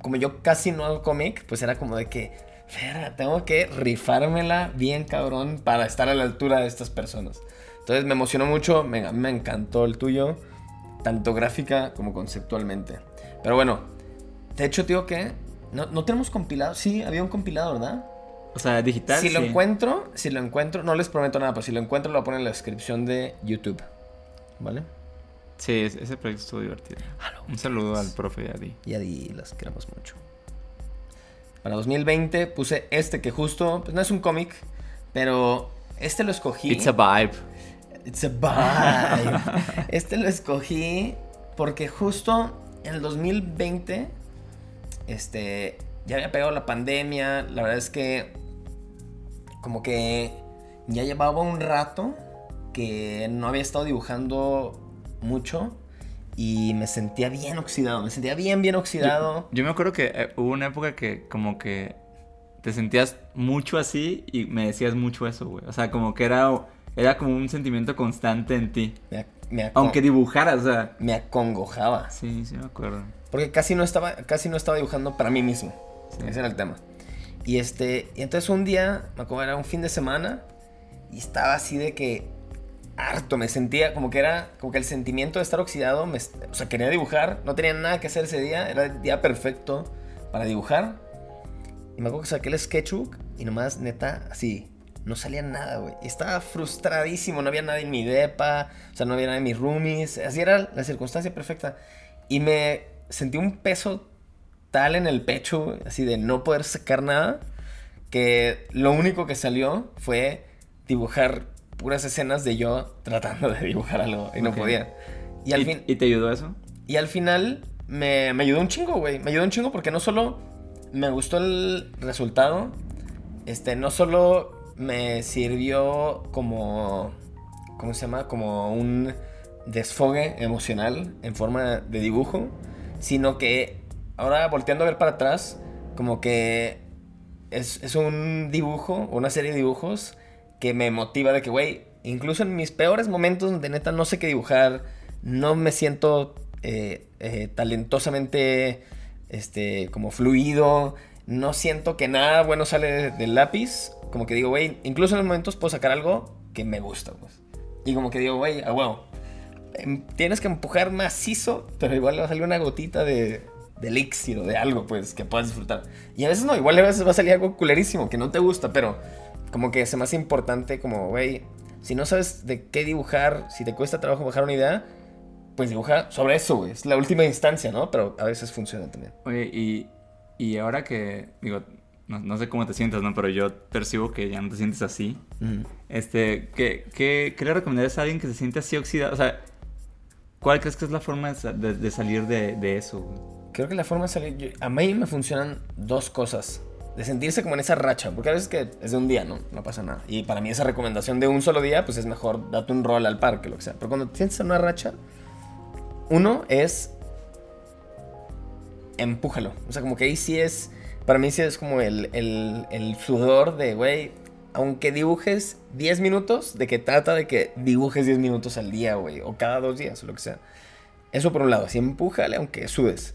como yo casi no hago cómic, pues era como de que, "Verga, tengo que rifármela bien cabrón para estar a la altura de estas personas. Entonces me emocionó mucho, me, me encantó el tuyo, tanto gráfica como conceptualmente. Pero bueno, de hecho, tío, que no, no tenemos compilado. Sí, había un compilado, ¿verdad? O sea, digital. Si lo encuentro, si lo encuentro, no les prometo nada, pero si lo encuentro lo voy a poner en la descripción de YouTube. ¿Vale? Sí, es- ese proyecto estuvo divertido. Un saludo al profe y a Di. Y a Di las queremos mucho. Para 2020 puse este que justo, pues no es un cómic, pero este lo escogí. It's a vibe. It's a vibe. este lo escogí porque justo en el 2020, este, ya había pegado la pandemia. La verdad es que como que ya llevaba un rato que no había estado dibujando mucho y me sentía bien oxidado. Me sentía bien, bien oxidado. Yo me acuerdo que eh, hubo una época que como que te sentías mucho así y me decías mucho eso, güey. O sea, como que era, era como un sentimiento constante en ti. Me, Aunque dibujaras, o sea. me acongojaba. Sí, sí me acuerdo. Porque casi no estaba, casi no estaba dibujando para mí mismo. Sí. Ese era el tema. Y este, y entonces un día, me acuerdo, era un fin de semana. Y estaba así de que harto, me sentía como que era, como que el sentimiento de estar oxidado, me, o sea, quería dibujar, no tenía nada que hacer ese día, era el día perfecto para dibujar. Y me acuerdo que saqué el sketchbook y nomás, neta, así, no salía nada, güey. Estaba frustradísimo, no había nada en mi depa, o sea, no había nada en mis roomies, así era la circunstancia perfecta. Y me sentí un peso tal en el pecho, así de no poder sacar nada, que lo único que salió fue dibujar puras escenas de yo tratando de dibujar algo y no podía. Y al fin... ¿Y te ayudó eso? Y al final me, me ayudó un chingo, güey. Me ayudó un chingo porque no solo me gustó el resultado, este, no solo me sirvió como, ¿cómo se llama? Como un desfogue emocional en forma de dibujo, sino que ahora volteando a ver para atrás, como que es, es un dibujo, una serie de dibujos que me motiva de que, güey, incluso en mis peores momentos donde neta no sé qué dibujar, no me siento eh, eh, talentosamente este, como fluido, no siento que nada bueno sale del lápiz, como que digo, güey, incluso en los momentos puedo sacar algo que me gusta, pues. Y como que digo, güey, a huevo, em, tienes que empujar macizo, pero igual va a salir una gotita de, de elixir o de algo, pues, que puedas disfrutar. Y a veces no, igual a veces va a salir algo culerísimo que no te gusta, pero como que es más importante, como, güey, si no sabes de qué dibujar, si te cuesta trabajo bajar una idea, pues dibuja sobre eso, güey. Es la última instancia, ¿no? Pero a veces funciona también. Oye, y, y ahora que, digo, no, no sé cómo te sientas, ¿no? Pero yo percibo que ya no te sientes así. Este, ¿qué, qué, qué le recomendarías a alguien que se siente así oxidado? O sea, ¿cuál crees que es la forma de- de salir de, de eso? güey? Creo que la forma de salir. yo- a mí me funcionan dos cosas. De sentirse como en esa racha. Porque a veces que es de un día, ¿no? No pasa nada. Y para mí esa recomendación de un solo día, pues es mejor date un rol al parque, lo que sea. Pero cuando te sientes en una racha, uno es. Empújalo. O sea, como que ahí sí es. Para mí sí es como el, el, el sudor de, güey. Aunque dibujes 10 minutos, de que trata de que dibujes 10 minutos al día, güey. O cada dos días, o lo que sea. Eso por un lado, así empújale aunque sudes.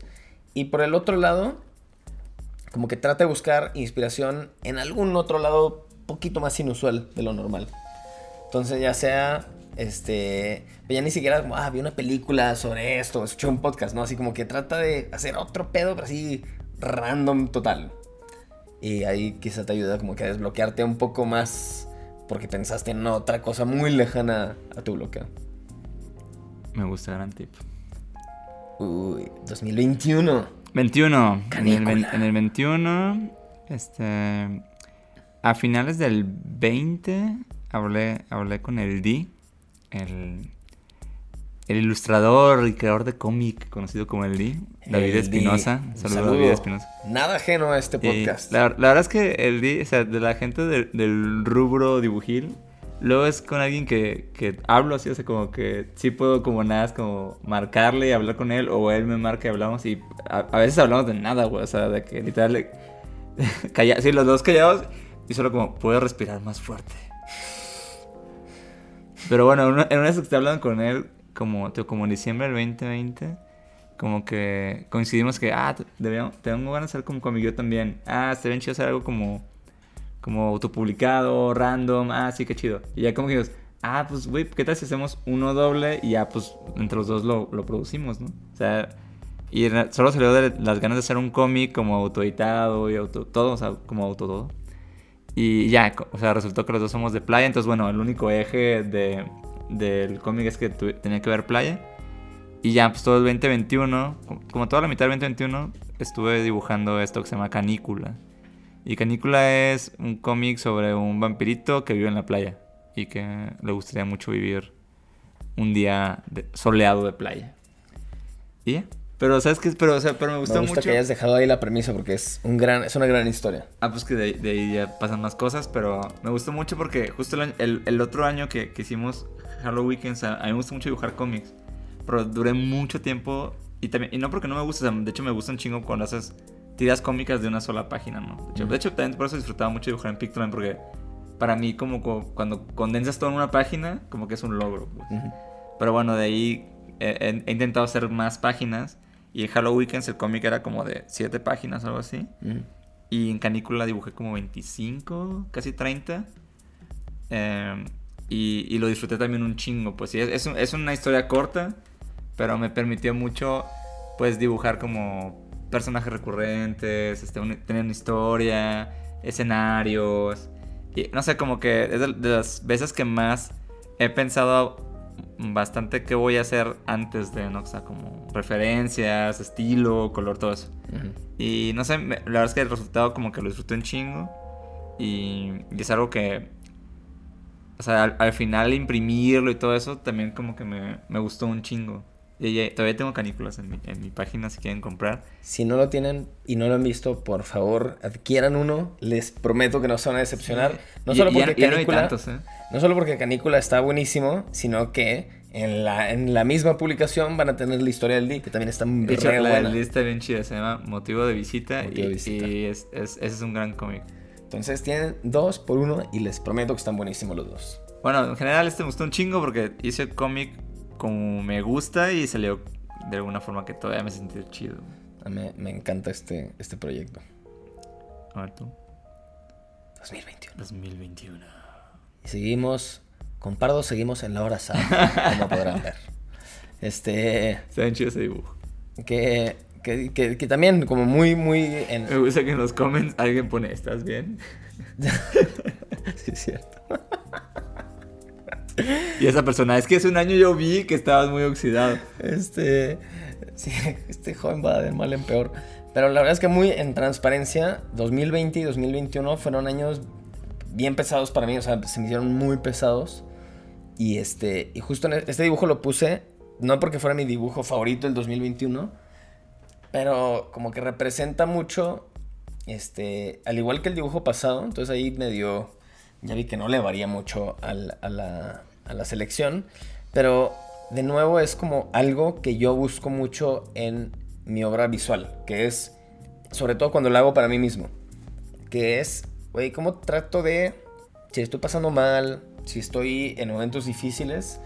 Y por el otro lado, como que trata de buscar inspiración en algún otro lado poquito más inusual de lo normal. Entonces ya sea, este, pues ya ni siquiera como, ah, vi una película sobre esto, escuché un podcast, ¿no? Así como que trata de hacer otro pedo, pero así random total. Y ahí quizá te ayuda como que a desbloquearte un poco más porque pensaste en otra cosa muy lejana a tu bloqueo. Me gusta, gran tip. Uy, 2021. 21. En el, en el 21, este, a finales del 20, hablé, hablé con el D, el, el ilustrador y creador de cómic conocido como el D, David Espinosa. Di. Saludos a Saludo. David Espinosa. Nada ajeno a este podcast. La, la verdad es que el D, o sea, de la gente del rubro dibujil, luego es con alguien que, que hablo así, o sea, como que sí puedo como nada, es como marcarle y hablar con él, o él me marca y hablamos, y a, veces hablamos de nada, güey, o sea, de que literal, calla, sí, los dos callados, y solo como, puedo respirar más fuerte. Pero bueno, en una, en una vez que estoy hablando con él, como, como en diciembre del 2020, como que coincidimos que, ah, debíamos, tengo ganas de hacer como conmigo también. Ah, estaría chido hacer algo como, como autopublicado, random, ah, sí, qué chido. Y ya como que dijimos, ah, pues, güey, ¿qué tal si hacemos uno doble y ya, pues, entre los dos lo, lo producimos, ¿no? O sea, y solo salió de las ganas de hacer un cómic como autoeditado y auto, todo, o sea, como auto todo. Y ya, o sea, resultó que los dos somos de playa, entonces, bueno, el único eje de, del cómic es que tenía que ver playa. Y ya, pues todo el 2021, como- como toda la mitad del 2021, estuve dibujando esto que se llama Canícula. Y Canícula es un cómic sobre un vampirito que vive en la playa y que le gustaría mucho vivir un día de- soleado de playa. Y ya. Pero, ¿sabes qué? Pero, o sea, pero me gustó Me gusta mucho. que hayas dejado ahí la premisa porque es, un gran, es una gran historia. Ah, pues que de, de ahí ya pasan más cosas, pero me gustó mucho porque justo el, año- el- el otro año que, que hicimos Halloween Weekends, a, a mí me gusta mucho dibujar cómics, pero duré mucho tiempo y también, y no porque no me gusta, o sea, de hecho me gusta un chingo cuando haces tiras cómicas de una sola página, ¿no? De hecho, de hecho, también por eso disfrutaba mucho dibujar en Pictoline porque para mí como co- cuando condensas todo en una página, como que es un logro. pues. Pero bueno, de ahí he, he intentado hacer más páginas y en Halloween Weekends el cómic era como de 7 páginas o algo así. Y en canícula dibujé como 25, casi 30. Eh, y, y lo disfruté también un chingo. Pues sí, es, es, un- es una historia corta, pero me permitió mucho, pues, dibujar como personajes recurrentes, este, un- tener una historia, escenarios. Y no sé, como que es de, de las veces que más he pensado bastante qué voy a hacer antes de, ¿no? O sea, como referencias, estilo, color, todo eso. Y no sé, la verdad es que el resultado como que lo disfruté un chingo. Y, y es algo que, o sea, al, al final imprimirlo y todo eso también como que me, me gustó un chingo. Todavía tengo canículas en mi, en mi página si quieren comprar. Si no lo tienen y no lo han visto, por favor, adquieran uno. Les prometo que no se van a decepcionar. No solo ya- porque no Canícula, tantos, ¿eh? no solo porque Canícula está buenísimo, sino que en la, en la misma publicación van a tener la historia del día, que también está muy De hecho, la buena. lista bien chida se llama Motivo de Visita. Motivo de y, Visita. y es, es- ese es un gran cómic. Entonces tienen dos por uno y les prometo que están buenísimos los dos. Bueno, en general este me gustó un chingo porque hice cómic como me gusta y salió de alguna forma que todavía me sentí chido. Me encanta este, este proyecto. A ver tú. 2021. 2021. Y seguimos, con Pardo seguimos en la hora sad, como podrán ver. Este, Está bien chido ese dibujo. que, que, que, que también como muy, muy... En... Me gusta que en los comments alguien pone, ¿estás bien? sí, es cierto. Y esa persona, es que hace un año yo vi que estabas muy oxidado. Este, sí, este joven va de mal en peor. Pero la verdad es que muy en transparencia, 2020 y 2021 fueron años bien pesados para mí, o sea, se me hicieron muy pesados. Y este, y justo en este dibujo lo puse, no porque fuera mi dibujo favorito el 2021, pero como que representa mucho, este, al igual que el dibujo pasado, entonces ahí me dio, ya vi que no le varía mucho al- a, la, a la selección, pero de nuevo es como algo que yo busco mucho en mi obra visual, que es, sobre todo cuando lo hago para mí mismo, que es, güey, cómo trato de, si estoy pasando mal, si estoy en momentos difíciles,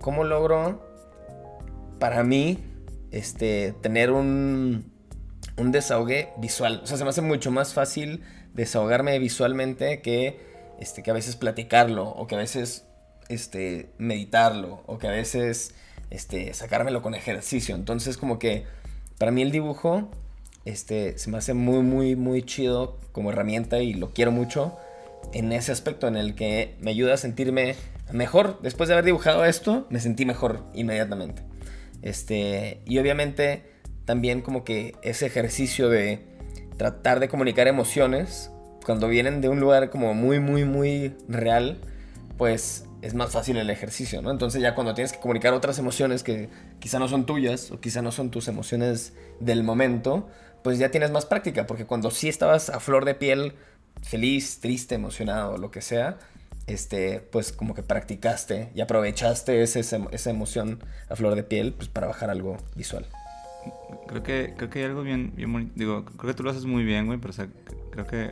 cómo logro para mí este, tener un, un desahogue visual. O sea, se me hace mucho más fácil desahogarme visualmente que, este, que a veces platicarlo o que a veces este, meditarlo o que a veces este, sacármelo con ejercicio. Entonces como que para mí el dibujo este, se me hace muy, muy, muy chido como herramienta y lo quiero mucho en ese aspecto en el que me ayuda a sentirme mejor. Después de haber dibujado esto, me sentí mejor inmediatamente. Este, y obviamente también como que ese ejercicio de tratar de comunicar emociones cuando vienen de un lugar como muy, muy, muy real, pues es más fácil el ejercicio, ¿no? Entonces ya cuando tienes que comunicar otras emociones que quizá no son tuyas o quizá no son tus emociones del momento, pues ya tienes más práctica, porque cuando sí estabas a flor de piel, feliz, triste, emocionado, lo que sea, este, pues como que practicaste y aprovechaste ese- esa emoción a flor de piel, pues para bajar algo visual. Creo que, creo que hay algo bien. Digo, creo que tú lo haces muy bien, güey, pero creo que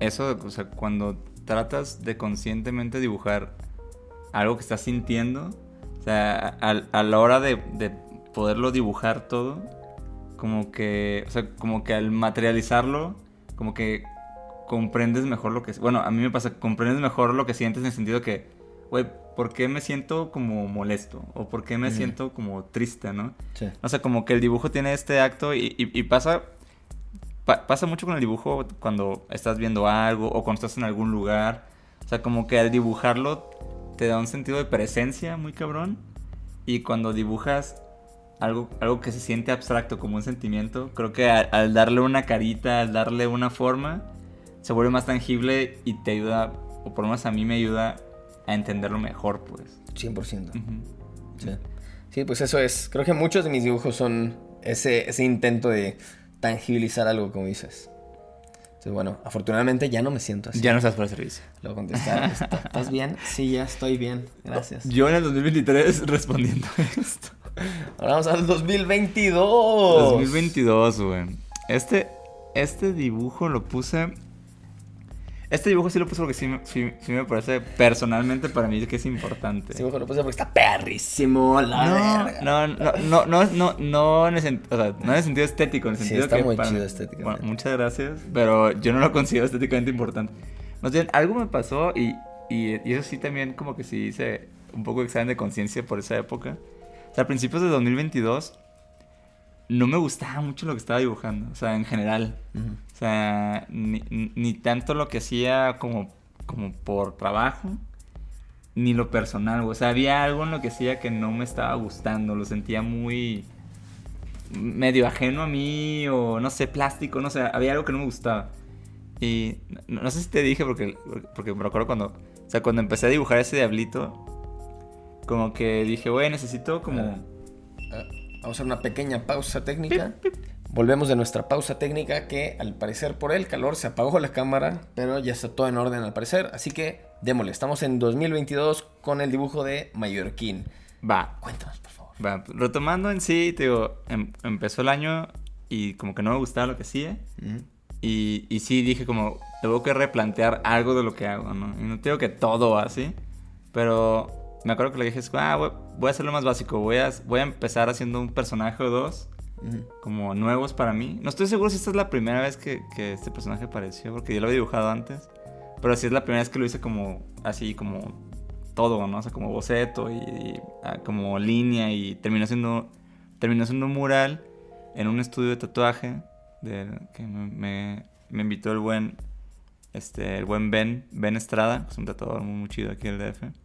eso, o sea, cuando tratas de conscientemente dibujar algo que estás sintiendo, o sea, a, a la hora de, de poderlo dibujar todo, como que, o sea, como que al materializarlo, como que comprendes mejor lo que... Bueno, a mí me pasa, comprendes mejor lo que sientes en el sentido que, güey, ¿por qué me siento como molesto? ¿O por qué me siento como triste, no? Sí. O sea, como que el dibujo tiene este acto y, y- y pasa, pa- pasa mucho con el dibujo cuando estás viendo algo o cuando estás en algún lugar. O sea, como que al dibujarlo te da un sentido de presencia muy cabrón. Y cuando dibujas algo, algo que se siente abstracto como un sentimiento, creo que al, al darle una carita, al darle una forma, se vuelve más tangible y te ayuda, o por lo menos a mí me ayuda a entenderlo mejor, pues. 100%. Ujú. Sí. Sí, pues eso es. Creo que muchos de mis dibujos son ese, ese intento de tangibilizar algo, como dices. Entonces, bueno, afortunadamente ya no me siento así. Ya no estás para servicio. Luego contestar, "¿Está- ¿estás bien? Sí, ya estoy bien. Gracias. Yo en el 2023 respondiendo esto. Ahora vamos al 2022. 2022, güey. Este, este dibujo lo puse. Este dibujo sí lo puse porque sí, me- sí- sí me parece personalmente para mí que es importante. Sí, mejor lo puse porque está perrísimo, la No, no, no, no, no, no, no en el, sen- o sea, no en el sentido estético, en el Sí, sentido está que muy para chido estéticamente. Bueno, muchas gracias, pero yo no lo considero estéticamente importante. Más bien, algo me pasó y, y, y eso sí también como que sí hice un poco de examen de conciencia por esa época. O sea, a principios de 2022 no me gustaba mucho lo que estaba dibujando, o sea, en general. O sea, ni, ni tanto lo que hacía como, como por trabajo, ni lo personal. O sea, había algo en lo que hacía que no me estaba gustando, lo sentía muy medio ajeno a mí o no sé, plástico, no sé, había algo que no me gustaba. Y no, no sé si te dije porque, porque me recuerdo cuando, o sea, cuando empecé a dibujar ese diablito, como que dije, güey, necesito como... Ah, Vamos a hacer una pequeña pausa técnica. Volvemos de nuestra pausa técnica que al parecer por el calor se apagó la cámara, pero ya está todo en orden al parecer. Así que démosle, estamos en 2022 con el dibujo de Mallorquín. Va, Cuéntanos, por favor. va, retomando en sí, te digo, em- empezó el año y como que no me gustaba lo que hacía. Y, y sí dije como, tengo que replantear algo de lo que hago, ¿no? Y no te digo que todo así, pero me acuerdo que le dije, ah, voy, a hacer lo más básico, voy a, voy a empezar haciendo un personaje o dos, como nuevos para mí. No estoy seguro si esta es la primera vez que, que este personaje apareció, porque yo lo había dibujado antes, pero sí es la primera vez que lo hice como, así como todo, ¿no? O sea, como boceto y, y, ah, como línea y terminó siendo, terminó siendo un mural en un estudio de tatuaje que me, me, me invitó el buen, este, el buen Ben, Ben Estrada, que es un tatuador muy, muy chido aquí del DF.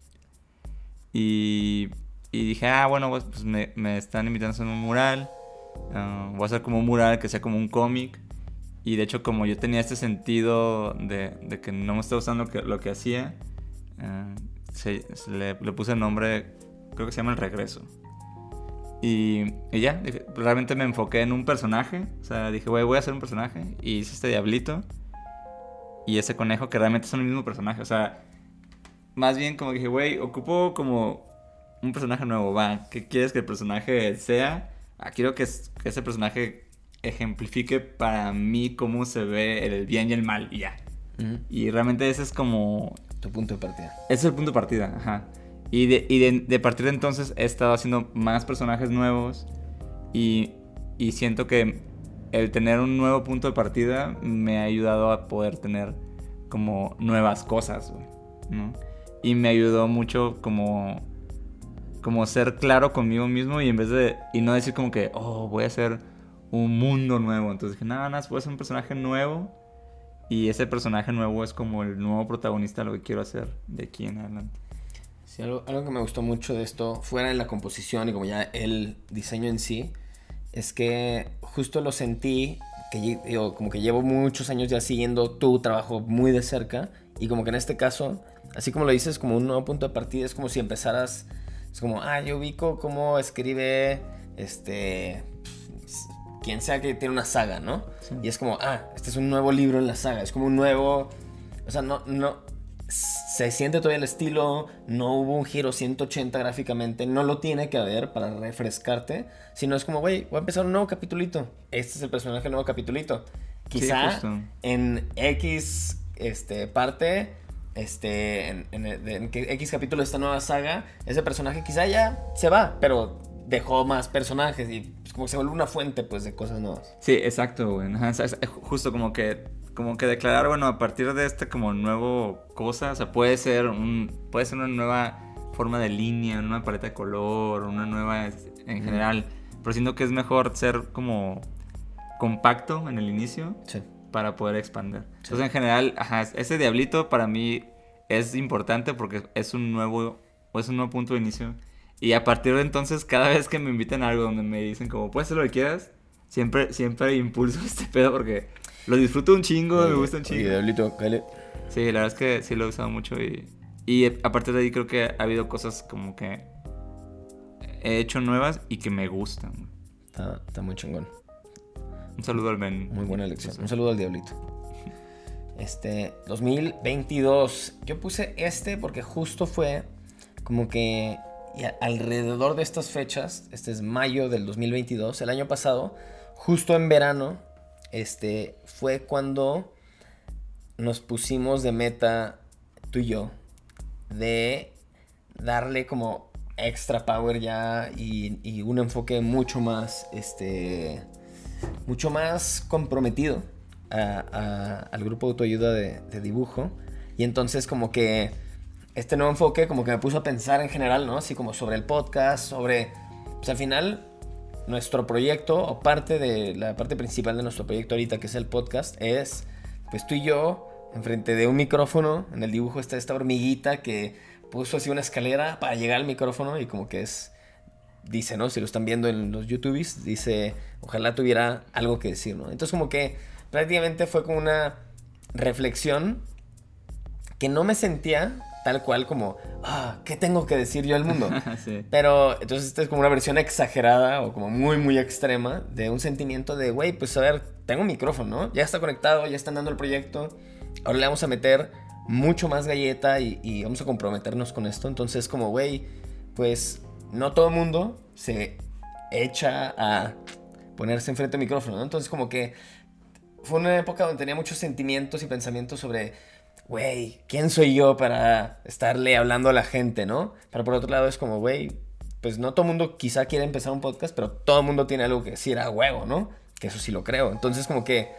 Y, y dije, ah, bueno, pues, pues me, me están invitando a hacer un mural. ah, voy a hacer como un mural que sea como un cómic. Y de hecho, como yo tenía este sentido de, de que no me estaba gustando lo que, lo que hacía, ah, se- se le, le puse el nombre, creo que se llama El Regreso. Y, y ya, dije, realmente me enfoqué en un personaje. O sea, dije, "Güey, voy a hacer un personaje. Y hice este diablito. Y ese conejo que realmente son el mismo personaje. O sea, más bien como que dije, güey, ocupo como un personaje nuevo. Va, ¿qué quieres que el personaje sea? Ah, quiero que, es- que ese personaje ejemplifique para mí cómo se ve el bien y el mal. Y ya. Y realmente ese es como Tu punto de partida. ese es el punto de partida, ajá. Y de, y de, de partir de entonces he estado haciendo más personajes nuevos y, y siento que el tener un nuevo punto de partida me ha ayudado a poder tener como nuevas cosas, güey, ¿no? Y me ayudó mucho como, como ser claro conmigo mismo y en vez de, y no decir como que, oh, voy a hacer un mundo nuevo. Entonces dije, nada, nada, voy a hacer un personaje nuevo y ese personaje nuevo es como el nuevo protagonista de lo que quiero hacer de aquí en adelante. Sí, algo, que me gustó mucho de esto, fuera de la composición y como ya el diseño en sí, es que justo lo sentí, que digo, como que llevo muchos años ya siguiendo tu trabajo muy de cerca y como que en este caso, así como lo dices, como un nuevo punto de partida, es como si empezaras, es como, ah, yo ubico cómo escribe, este, quien sea que tiene una saga, ¿no? Sí. Y es como, ah, este es un nuevo libro en la saga, es como un nuevo, o sea, no, no, se siente todavía el estilo, no hubo un giro 180 gráficamente, no lo tiene que haber para refrescarte, sino es como, güey, voy a empezar un nuevo capitulito, este es el personaje del nuevo capitulito. Quizá justo. en X este, parte, este, en, en- en que X capítulo de esta nueva saga, ese personaje quizá ya se va, pero dejó más personajes y pues, como que se vuelve una fuente pues de cosas nuevas. Sí, exacto, güey. Justo como que como que declarar, bueno, a partir de este como nuevo cosa, o sea, puede ser un puede ser una nueva forma de línea, una nueva paleta de color, una nueva en general, pero siento que es mejor ser como compacto en el inicio Sí. Para poder expandir. Entonces, en general, ajá, ese diablito para mí es importante porque es un nuevo, es un nuevo punto de inicio. Y a partir de entonces, cada vez que me invitan a algo donde me dicen como, puedes hacer lo que quieras, siempre, siempre impulso este pedo porque lo disfruto un chingo, me gusta un Oye, chingo. Diablito, cáele. Sí, la verdad es que sí lo he usado mucho y, y a partir de ahí creo que ha habido cosas como que he hecho nuevas y que me gustan. Está, está muy chingón. Un saludo al Ben. Muy buena elección. Un saludo al Diablito. Este, 2022. Yo puse este porque justo fue como que alrededor de estas fechas, este es mayo del 2022, el año pasado, justo en verano, este, fue cuando nos pusimos de meta, tú y yo, de darle como extra power ya y, y un enfoque mucho más, este, mucho más comprometido a- a- al grupo de autoayuda de, de dibujo. Y entonces como que este nuevo enfoque como que me puso a pensar en general, ¿no? Así como sobre el podcast, sobre... Pues al final, nuestro proyecto, o parte de la parte principal de nuestro proyecto ahorita, que es el podcast, es pues tú y yo, enfrente de un micrófono, en el dibujo está esta hormiguita que puso así una escalera para llegar al micrófono y como que es dice, ¿no? Si lo están viendo en los YouTubes, dice, ojalá tuviera algo que decir, ¿no? Entonces como que prácticamente fue como una reflexión que no me sentía tal cual como, ah, ¿qué tengo que decir yo al mundo? sí. Pero entonces esta es como una versión exagerada o como muy, muy extrema de un sentimiento de, güey, pues a ver, tengo un micrófono, ¿no? Ya está conectado, ya están dando el proyecto, ahora le vamos a meter mucho más galleta y, y vamos a comprometernos con esto. Entonces como, güey, pues no todo el mundo se echa a ponerse enfrente del micrófono, ¿no? Entonces como que fue una época donde tenía muchos sentimientos y pensamientos sobre, güey, ¿quién soy yo para estarle hablando a la gente, ¿no? Pero por otro lado es como, güey, pues no todo el mundo quizá quiere empezar un podcast, pero todo el mundo tiene algo que decir a huevo, ¿no? Que eso sí lo creo. Entonces como que,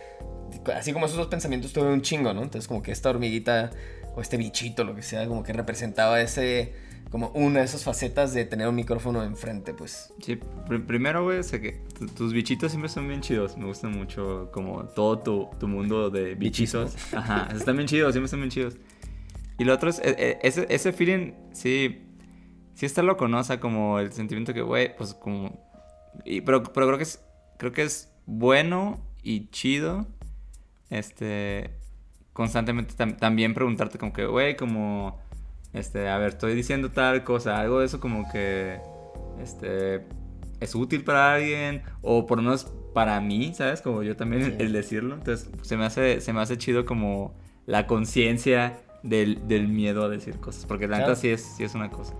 así como esos dos pensamientos tuve un chingo, ¿no? Entonces como que esta hormiguita o este bichito, lo que sea, como que representaba ese como una de esas facetas de tener un micrófono enfrente, pues. Sí, pr- primero, güey, o sea que tu- tus bichitos siempre son bien chidos. Me gustan mucho como todo tu, tu mundo de bichitos. Ajá, están bien chidos, siempre están bien chidos. Y lo otro es, e- e- ese, ese feeling, sí, sí está loco, ¿no? O sea, como el sentimiento que, güey, pues como... y- pero, pero creo que es, creo que es bueno y chido, este, constantemente tam- también preguntarte como que, güey, como, este, a ver, estoy diciendo tal cosa, algo de eso como que, este, es útil para alguien, o por lo menos para mí, ¿sabes? Como yo también el- Sí. el decirlo, entonces se me hace, se me hace chido como la conciencia del, del miedo a decir cosas, porque la Claro. neta sí es, sí es una cosa.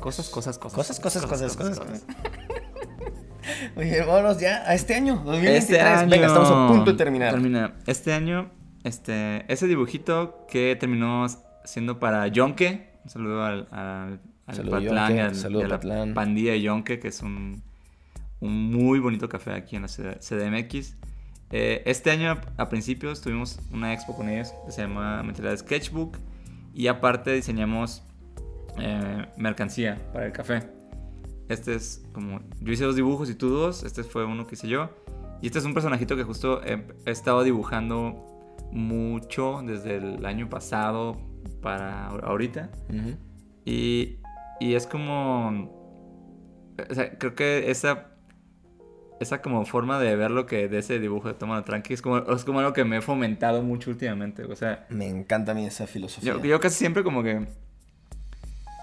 Cosas, cosas, cosas. Cosas, cosas, cosas, cosas, Oye, vámonos ya a este año, 2023. Este año. Venga, estamos a punto de terminar. Termina. Este año, este, ese dibujito que terminó siendo para Yonke. Un saludo al, al, al Saludo, Patlán y, Yonke, al- saludo, a la Patlán. pandilla de Yonke, que es un, un muy bonito café aquí en la CDMX. Eh, este año, a principios, tuvimos una expo con ellos que se llama Mentalidad Sketchbook. Y aparte diseñamos eh, mercancía para el café. Este es como. Yo hice dos dibujos y tú dos. Este fue uno que hice yo. Y este es un personajito que justo he, he estado dibujando mucho desde el año pasado para ahorita. Y, y es como. O sea, creo que esa. Esa como forma de ver lo que de ese dibujo de Tómalo Tranqui es como, es como algo que me he fomentado mucho últimamente. O sea, Me encanta a mí esa filosofía. yo, yo casi siempre como que...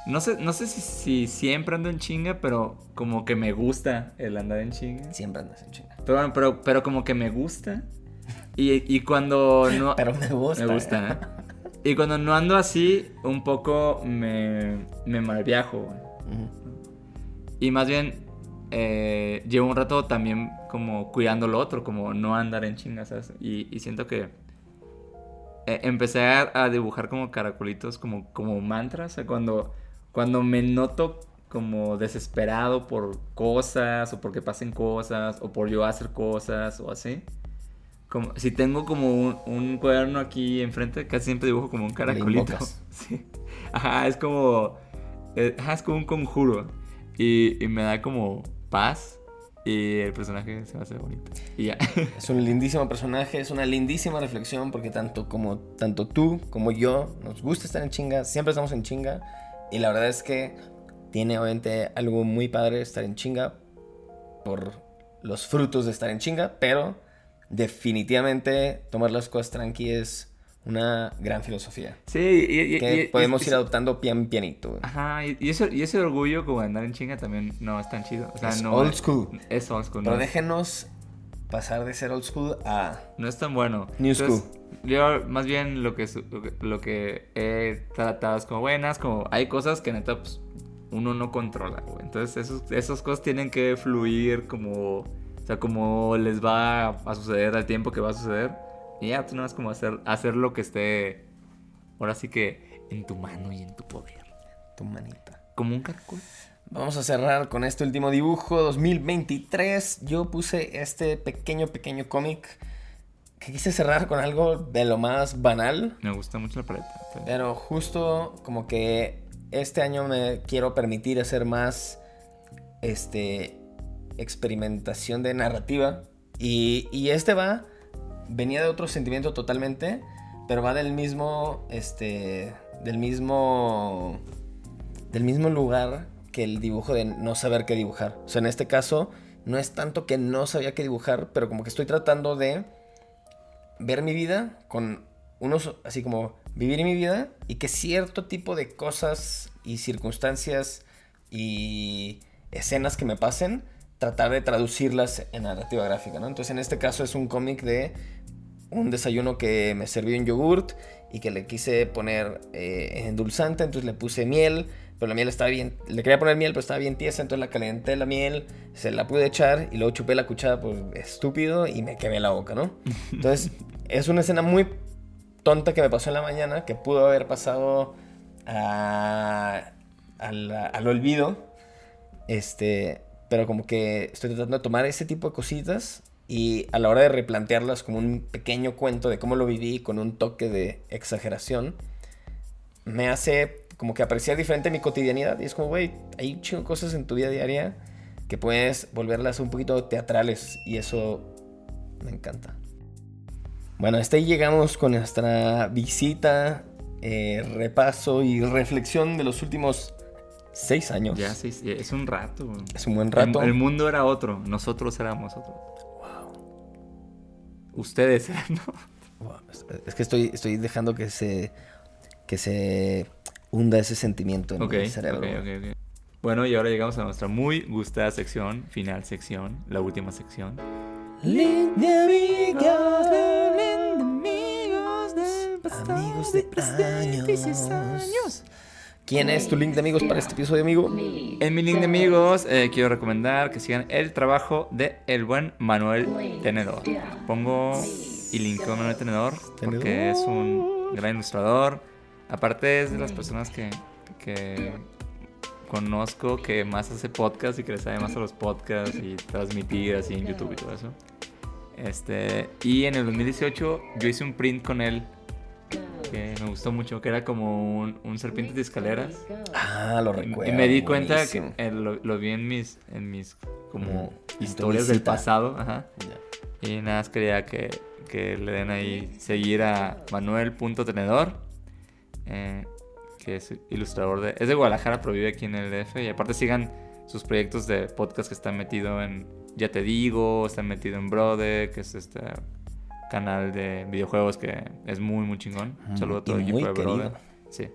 No sé, no sé si, si siempre ando en chinga, pero como que me gusta el andar en chinga. Siempre andas en chinga. Pero, bueno, pero, pero como que me gusta. Y, y cuando no... Pero me gusta. Me gusta, ¿eh? Y cuando no ando así, un poco me, me malviajo, güey. Ujú. Y más bien, eh, llevo un rato también como cuidando lo otro, como no andar en chingas, ¿sabes? Y, y siento que eh, empecé a, a dibujar como caracolitos, como, como mantras. O sea, cuando, cuando me noto como desesperado por cosas, o porque pasen cosas, o por yo hacer cosas, o así. Como, si tengo como un, un cuaderno aquí enfrente, casi siempre dibujo como un caracolito. Sí. Ajá, es como. eh, ajá, es como un conjuro. Y, y me da como paz. Y el personaje se me hace bonito. Y ya. Es un lindísimo personaje, es una lindísima reflexión porque tanto como tanto tú como yo nos gusta estar en chinga, siempre estamos en chinga y la verdad es que tiene obviamente algo muy padre estar en chinga por los frutos de estar en chinga, pero definitivamente tomar las cosas tranqui es una gran filosofía Sí, y, y- que y- podemos y- ir adoptando pian pianito. Ajá, y, ese, y ese orgullo como de andar en chinga también no es tan chido. O sea, Es no. old school. Es old school. Pero no, déjenos pasar de ser old school a no es tan bueno. New Entonces, Yo más bien lo que, su- lo que, lo que he tratado es como buenas, como hay cosas que neta pues, uno no controla, güey. Entonces esos, esas cosas tienen que fluir como, o sea, como les va a suceder al tiempo que va a suceder. Y ya, tú no es como hacer, hacer lo que esté, ahora sí que en tu mano y en tu poder. tu manita. Como un caracol. Vamos a cerrar con este último dibujo 2023. Yo puse este pequeño, pequeño cómic que quise cerrar con algo de lo más banal. Me gusta mucho la paleta. pero- Pero justo como que este año me quiero permitir hacer más este experimentación de narrativa. Y, y este va, venía de otro sentimiento totalmente, pero va del mismo, este, del mismo, del mismo lugar que el dibujo de no saber qué dibujar. O sea, en este caso, no es tanto que no sabía qué dibujar, pero como que estoy tratando de ver mi vida con unos, así como vivir mi vida y que cierto tipo de cosas y circunstancias y escenas que me pasen, tratar de traducirlas en narrativa gráfica, ¿no? Entonces en este caso es un cómic de un desayuno que me serví un yogurt y que le quise poner eh, endulzante, entonces le puse miel, pero la miel estaba bien, le quería poner miel, pero estaba bien tiesa, entonces la calenté la miel, se la pude echar y luego chupé la cuchara, pues estúpido, y me quemé la boca, ¿no? Entonces es una escena muy tonta que me pasó en la mañana, que pudo haber pasado a- al, al olvido, este, pero como que estoy tratando de tomar ese tipo de cositas y a la hora de replantearlas como un pequeño cuento de cómo lo viví con un toque de exageración, me hace como que apreciar diferente mi cotidianidad. Y es como, güey, hay chingo cosas en tu vida diaria que puedes volverlas un poquito teatrales y eso me encanta. Bueno, hasta ahí llegamos con nuestra visita, eh, repaso y reflexión de los últimos seis años. Ya, sí, es un rato. güey. Es un buen El, rato. el mundo era otro, nosotros éramos otro. Ustedes eran otro. Wow, es- que estoy, estoy dejando que se, que se hunda ese sentimiento en Ok, mi cerebro. ok, ok, ok. Bueno, y ahora llegamos a nuestra muy gustada sección, final sección, la última sección. Link de amigos, amigos de años. ¿Quién es tu link de amigos para este episodio, amigo? En mi link de amigos, eh, quiero recomendar que sigan el trabajo de el buen Manuel Tenedor. Pongo y linkeo a Manuel Tenedor porque es un gran ilustrador. Aparte es de las personas que, que conozco que más hace podcast y que le sabe más a los podcasts y transmitir así en YouTube y todo eso. Este, y en el 2018 yo hice un print con él que me gustó mucho, que era como un, un serpiente de escaleras. Ah, lo recuerdo. Y me di cuenta buenísimo. que eh, lo, lo vi en mis, en mis como historias del pasado. Ajá. Y nada más quería que, que le den ahí seguir a Manuel.tenedor, eh, que es ilustrador de... Es de Guadalajara, pero vive aquí en el DF. Y aparte sigan sus proyectos de podcast que están metido en Ya Te Digo, está metido en Brode, que es este canal de videojuegos que es muy, muy chingón. Un saludo a todo el equipo de querido. Sí.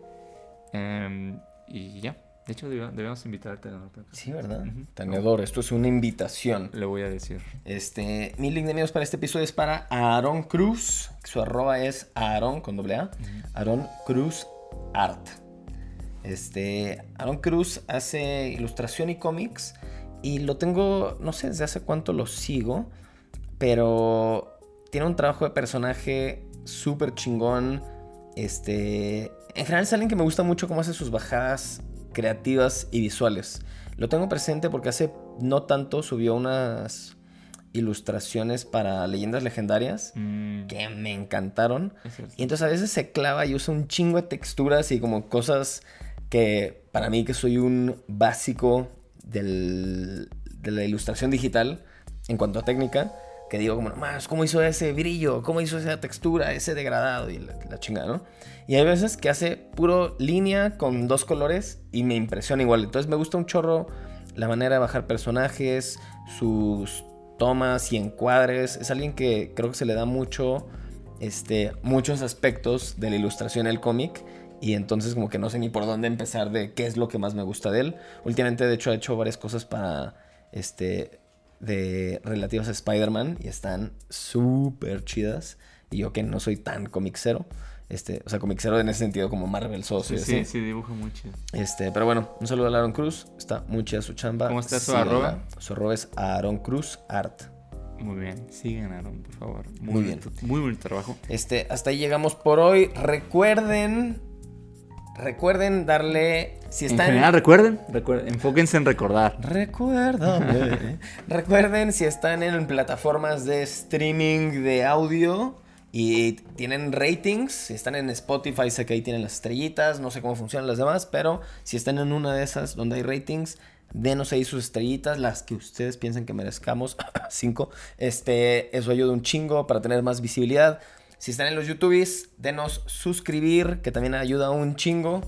Em, y ya. De hecho, debe- debemos invitarte. ¿no? Sí, ¿verdad? Ujú. Tenedor, esto es una invitación. Le voy a decir. Este, mi link de amigos para este episodio es para Aaron Cruz. Su arroba es Aaron con doble A. Aaron Cruz Art. Este, Aaron Cruz hace ilustración y cómics. Y lo tengo, no sé desde hace cuánto lo sigo. Pero tiene un trabajo de personaje súper chingón. Este, en general es alguien que me gusta mucho cómo hace sus bajadas creativas y visuales. Lo tengo presente porque hace no tanto subió unas ilustraciones para leyendas legendarias Mm, que me encantaron. Y entonces a veces se clava y usa un chingo de texturas y como cosas que para mí que soy un básico del- de la ilustración digital en cuanto a técnica, que digo como, más, ¿cómo hizo ese brillo? ¿Cómo hizo esa textura? Ese degradado y la, chingada, ¿no? Y hay veces que hace puro línea con dos colores y me impresiona igual. Entonces me gusta un chorro la manera de bajar personajes, sus tomas y encuadres. Es alguien que creo que se le da mucho este, muchos aspectos de la ilustración del cómic. Y entonces como que no sé ni por dónde empezar de qué es lo que más me gusta de él. Últimamente de hecho ha hecho varias cosas para este de relativas a Spider-Man y están súper chidas. Y yo que no soy tan comicero, este, o sea, comicero en ese sentido como Marvel socio. Sí, sí, sí, dibujo muy chido. Este, pero bueno, un saludo a Aaron Cruz, está muy chida su chamba. ¿Cómo está su Síganla. arroba? Su arroba es Aaron Cruz Art. Muy bien. Sigan, Aaron, por favor. Muy, Muy bien. bonito- Muy bonito trabajo. Este, hasta ahí llegamos por hoy. Recuerden, Recuerden darle. Si En están. general, recuerden, recuerden, enfóquense en recordar. Recuérdame. Recuerden si están en plataformas de streaming de audio y tienen ratings, si están en Spotify, sé que ahí tienen las estrellitas, no sé cómo funcionan las demás, pero si están en una de esas donde hay ratings, denos ahí sus estrellitas, las que ustedes piensen que merezcamos, cinco. Este, eso ayuda un chingo para tener más visibilidad. Si están en los YouTubes, denos suscribir, que también ayuda un chingo.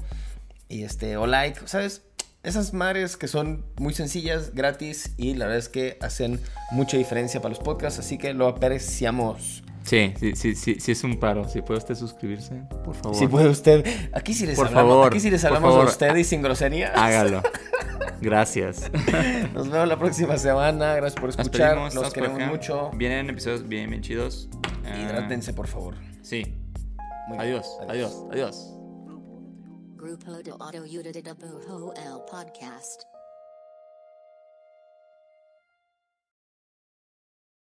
Y este, o like, ¿sabes? Esas madres que son muy sencillas, gratis y la verdad es que hacen mucha diferencia para los podcasts, así que lo apreciamos. Sí, sí, sí, sí, sí es un paro. Si puede usted suscribirse, por favor. Si puede usted, aquí sí les Por hablamos, favor, aquí sí les hablamos a usted y sin groserías. Hágalo. Gracias. Nos vemos la próxima semana, gracias por Nos escuchar, pedimos, los queremos mucho. Vienen episodios bien, bien chidos. Ah, Hidrátense, por favor. Sí. Adiós, adiós, adiós. Grupo de Bujo el Podcast.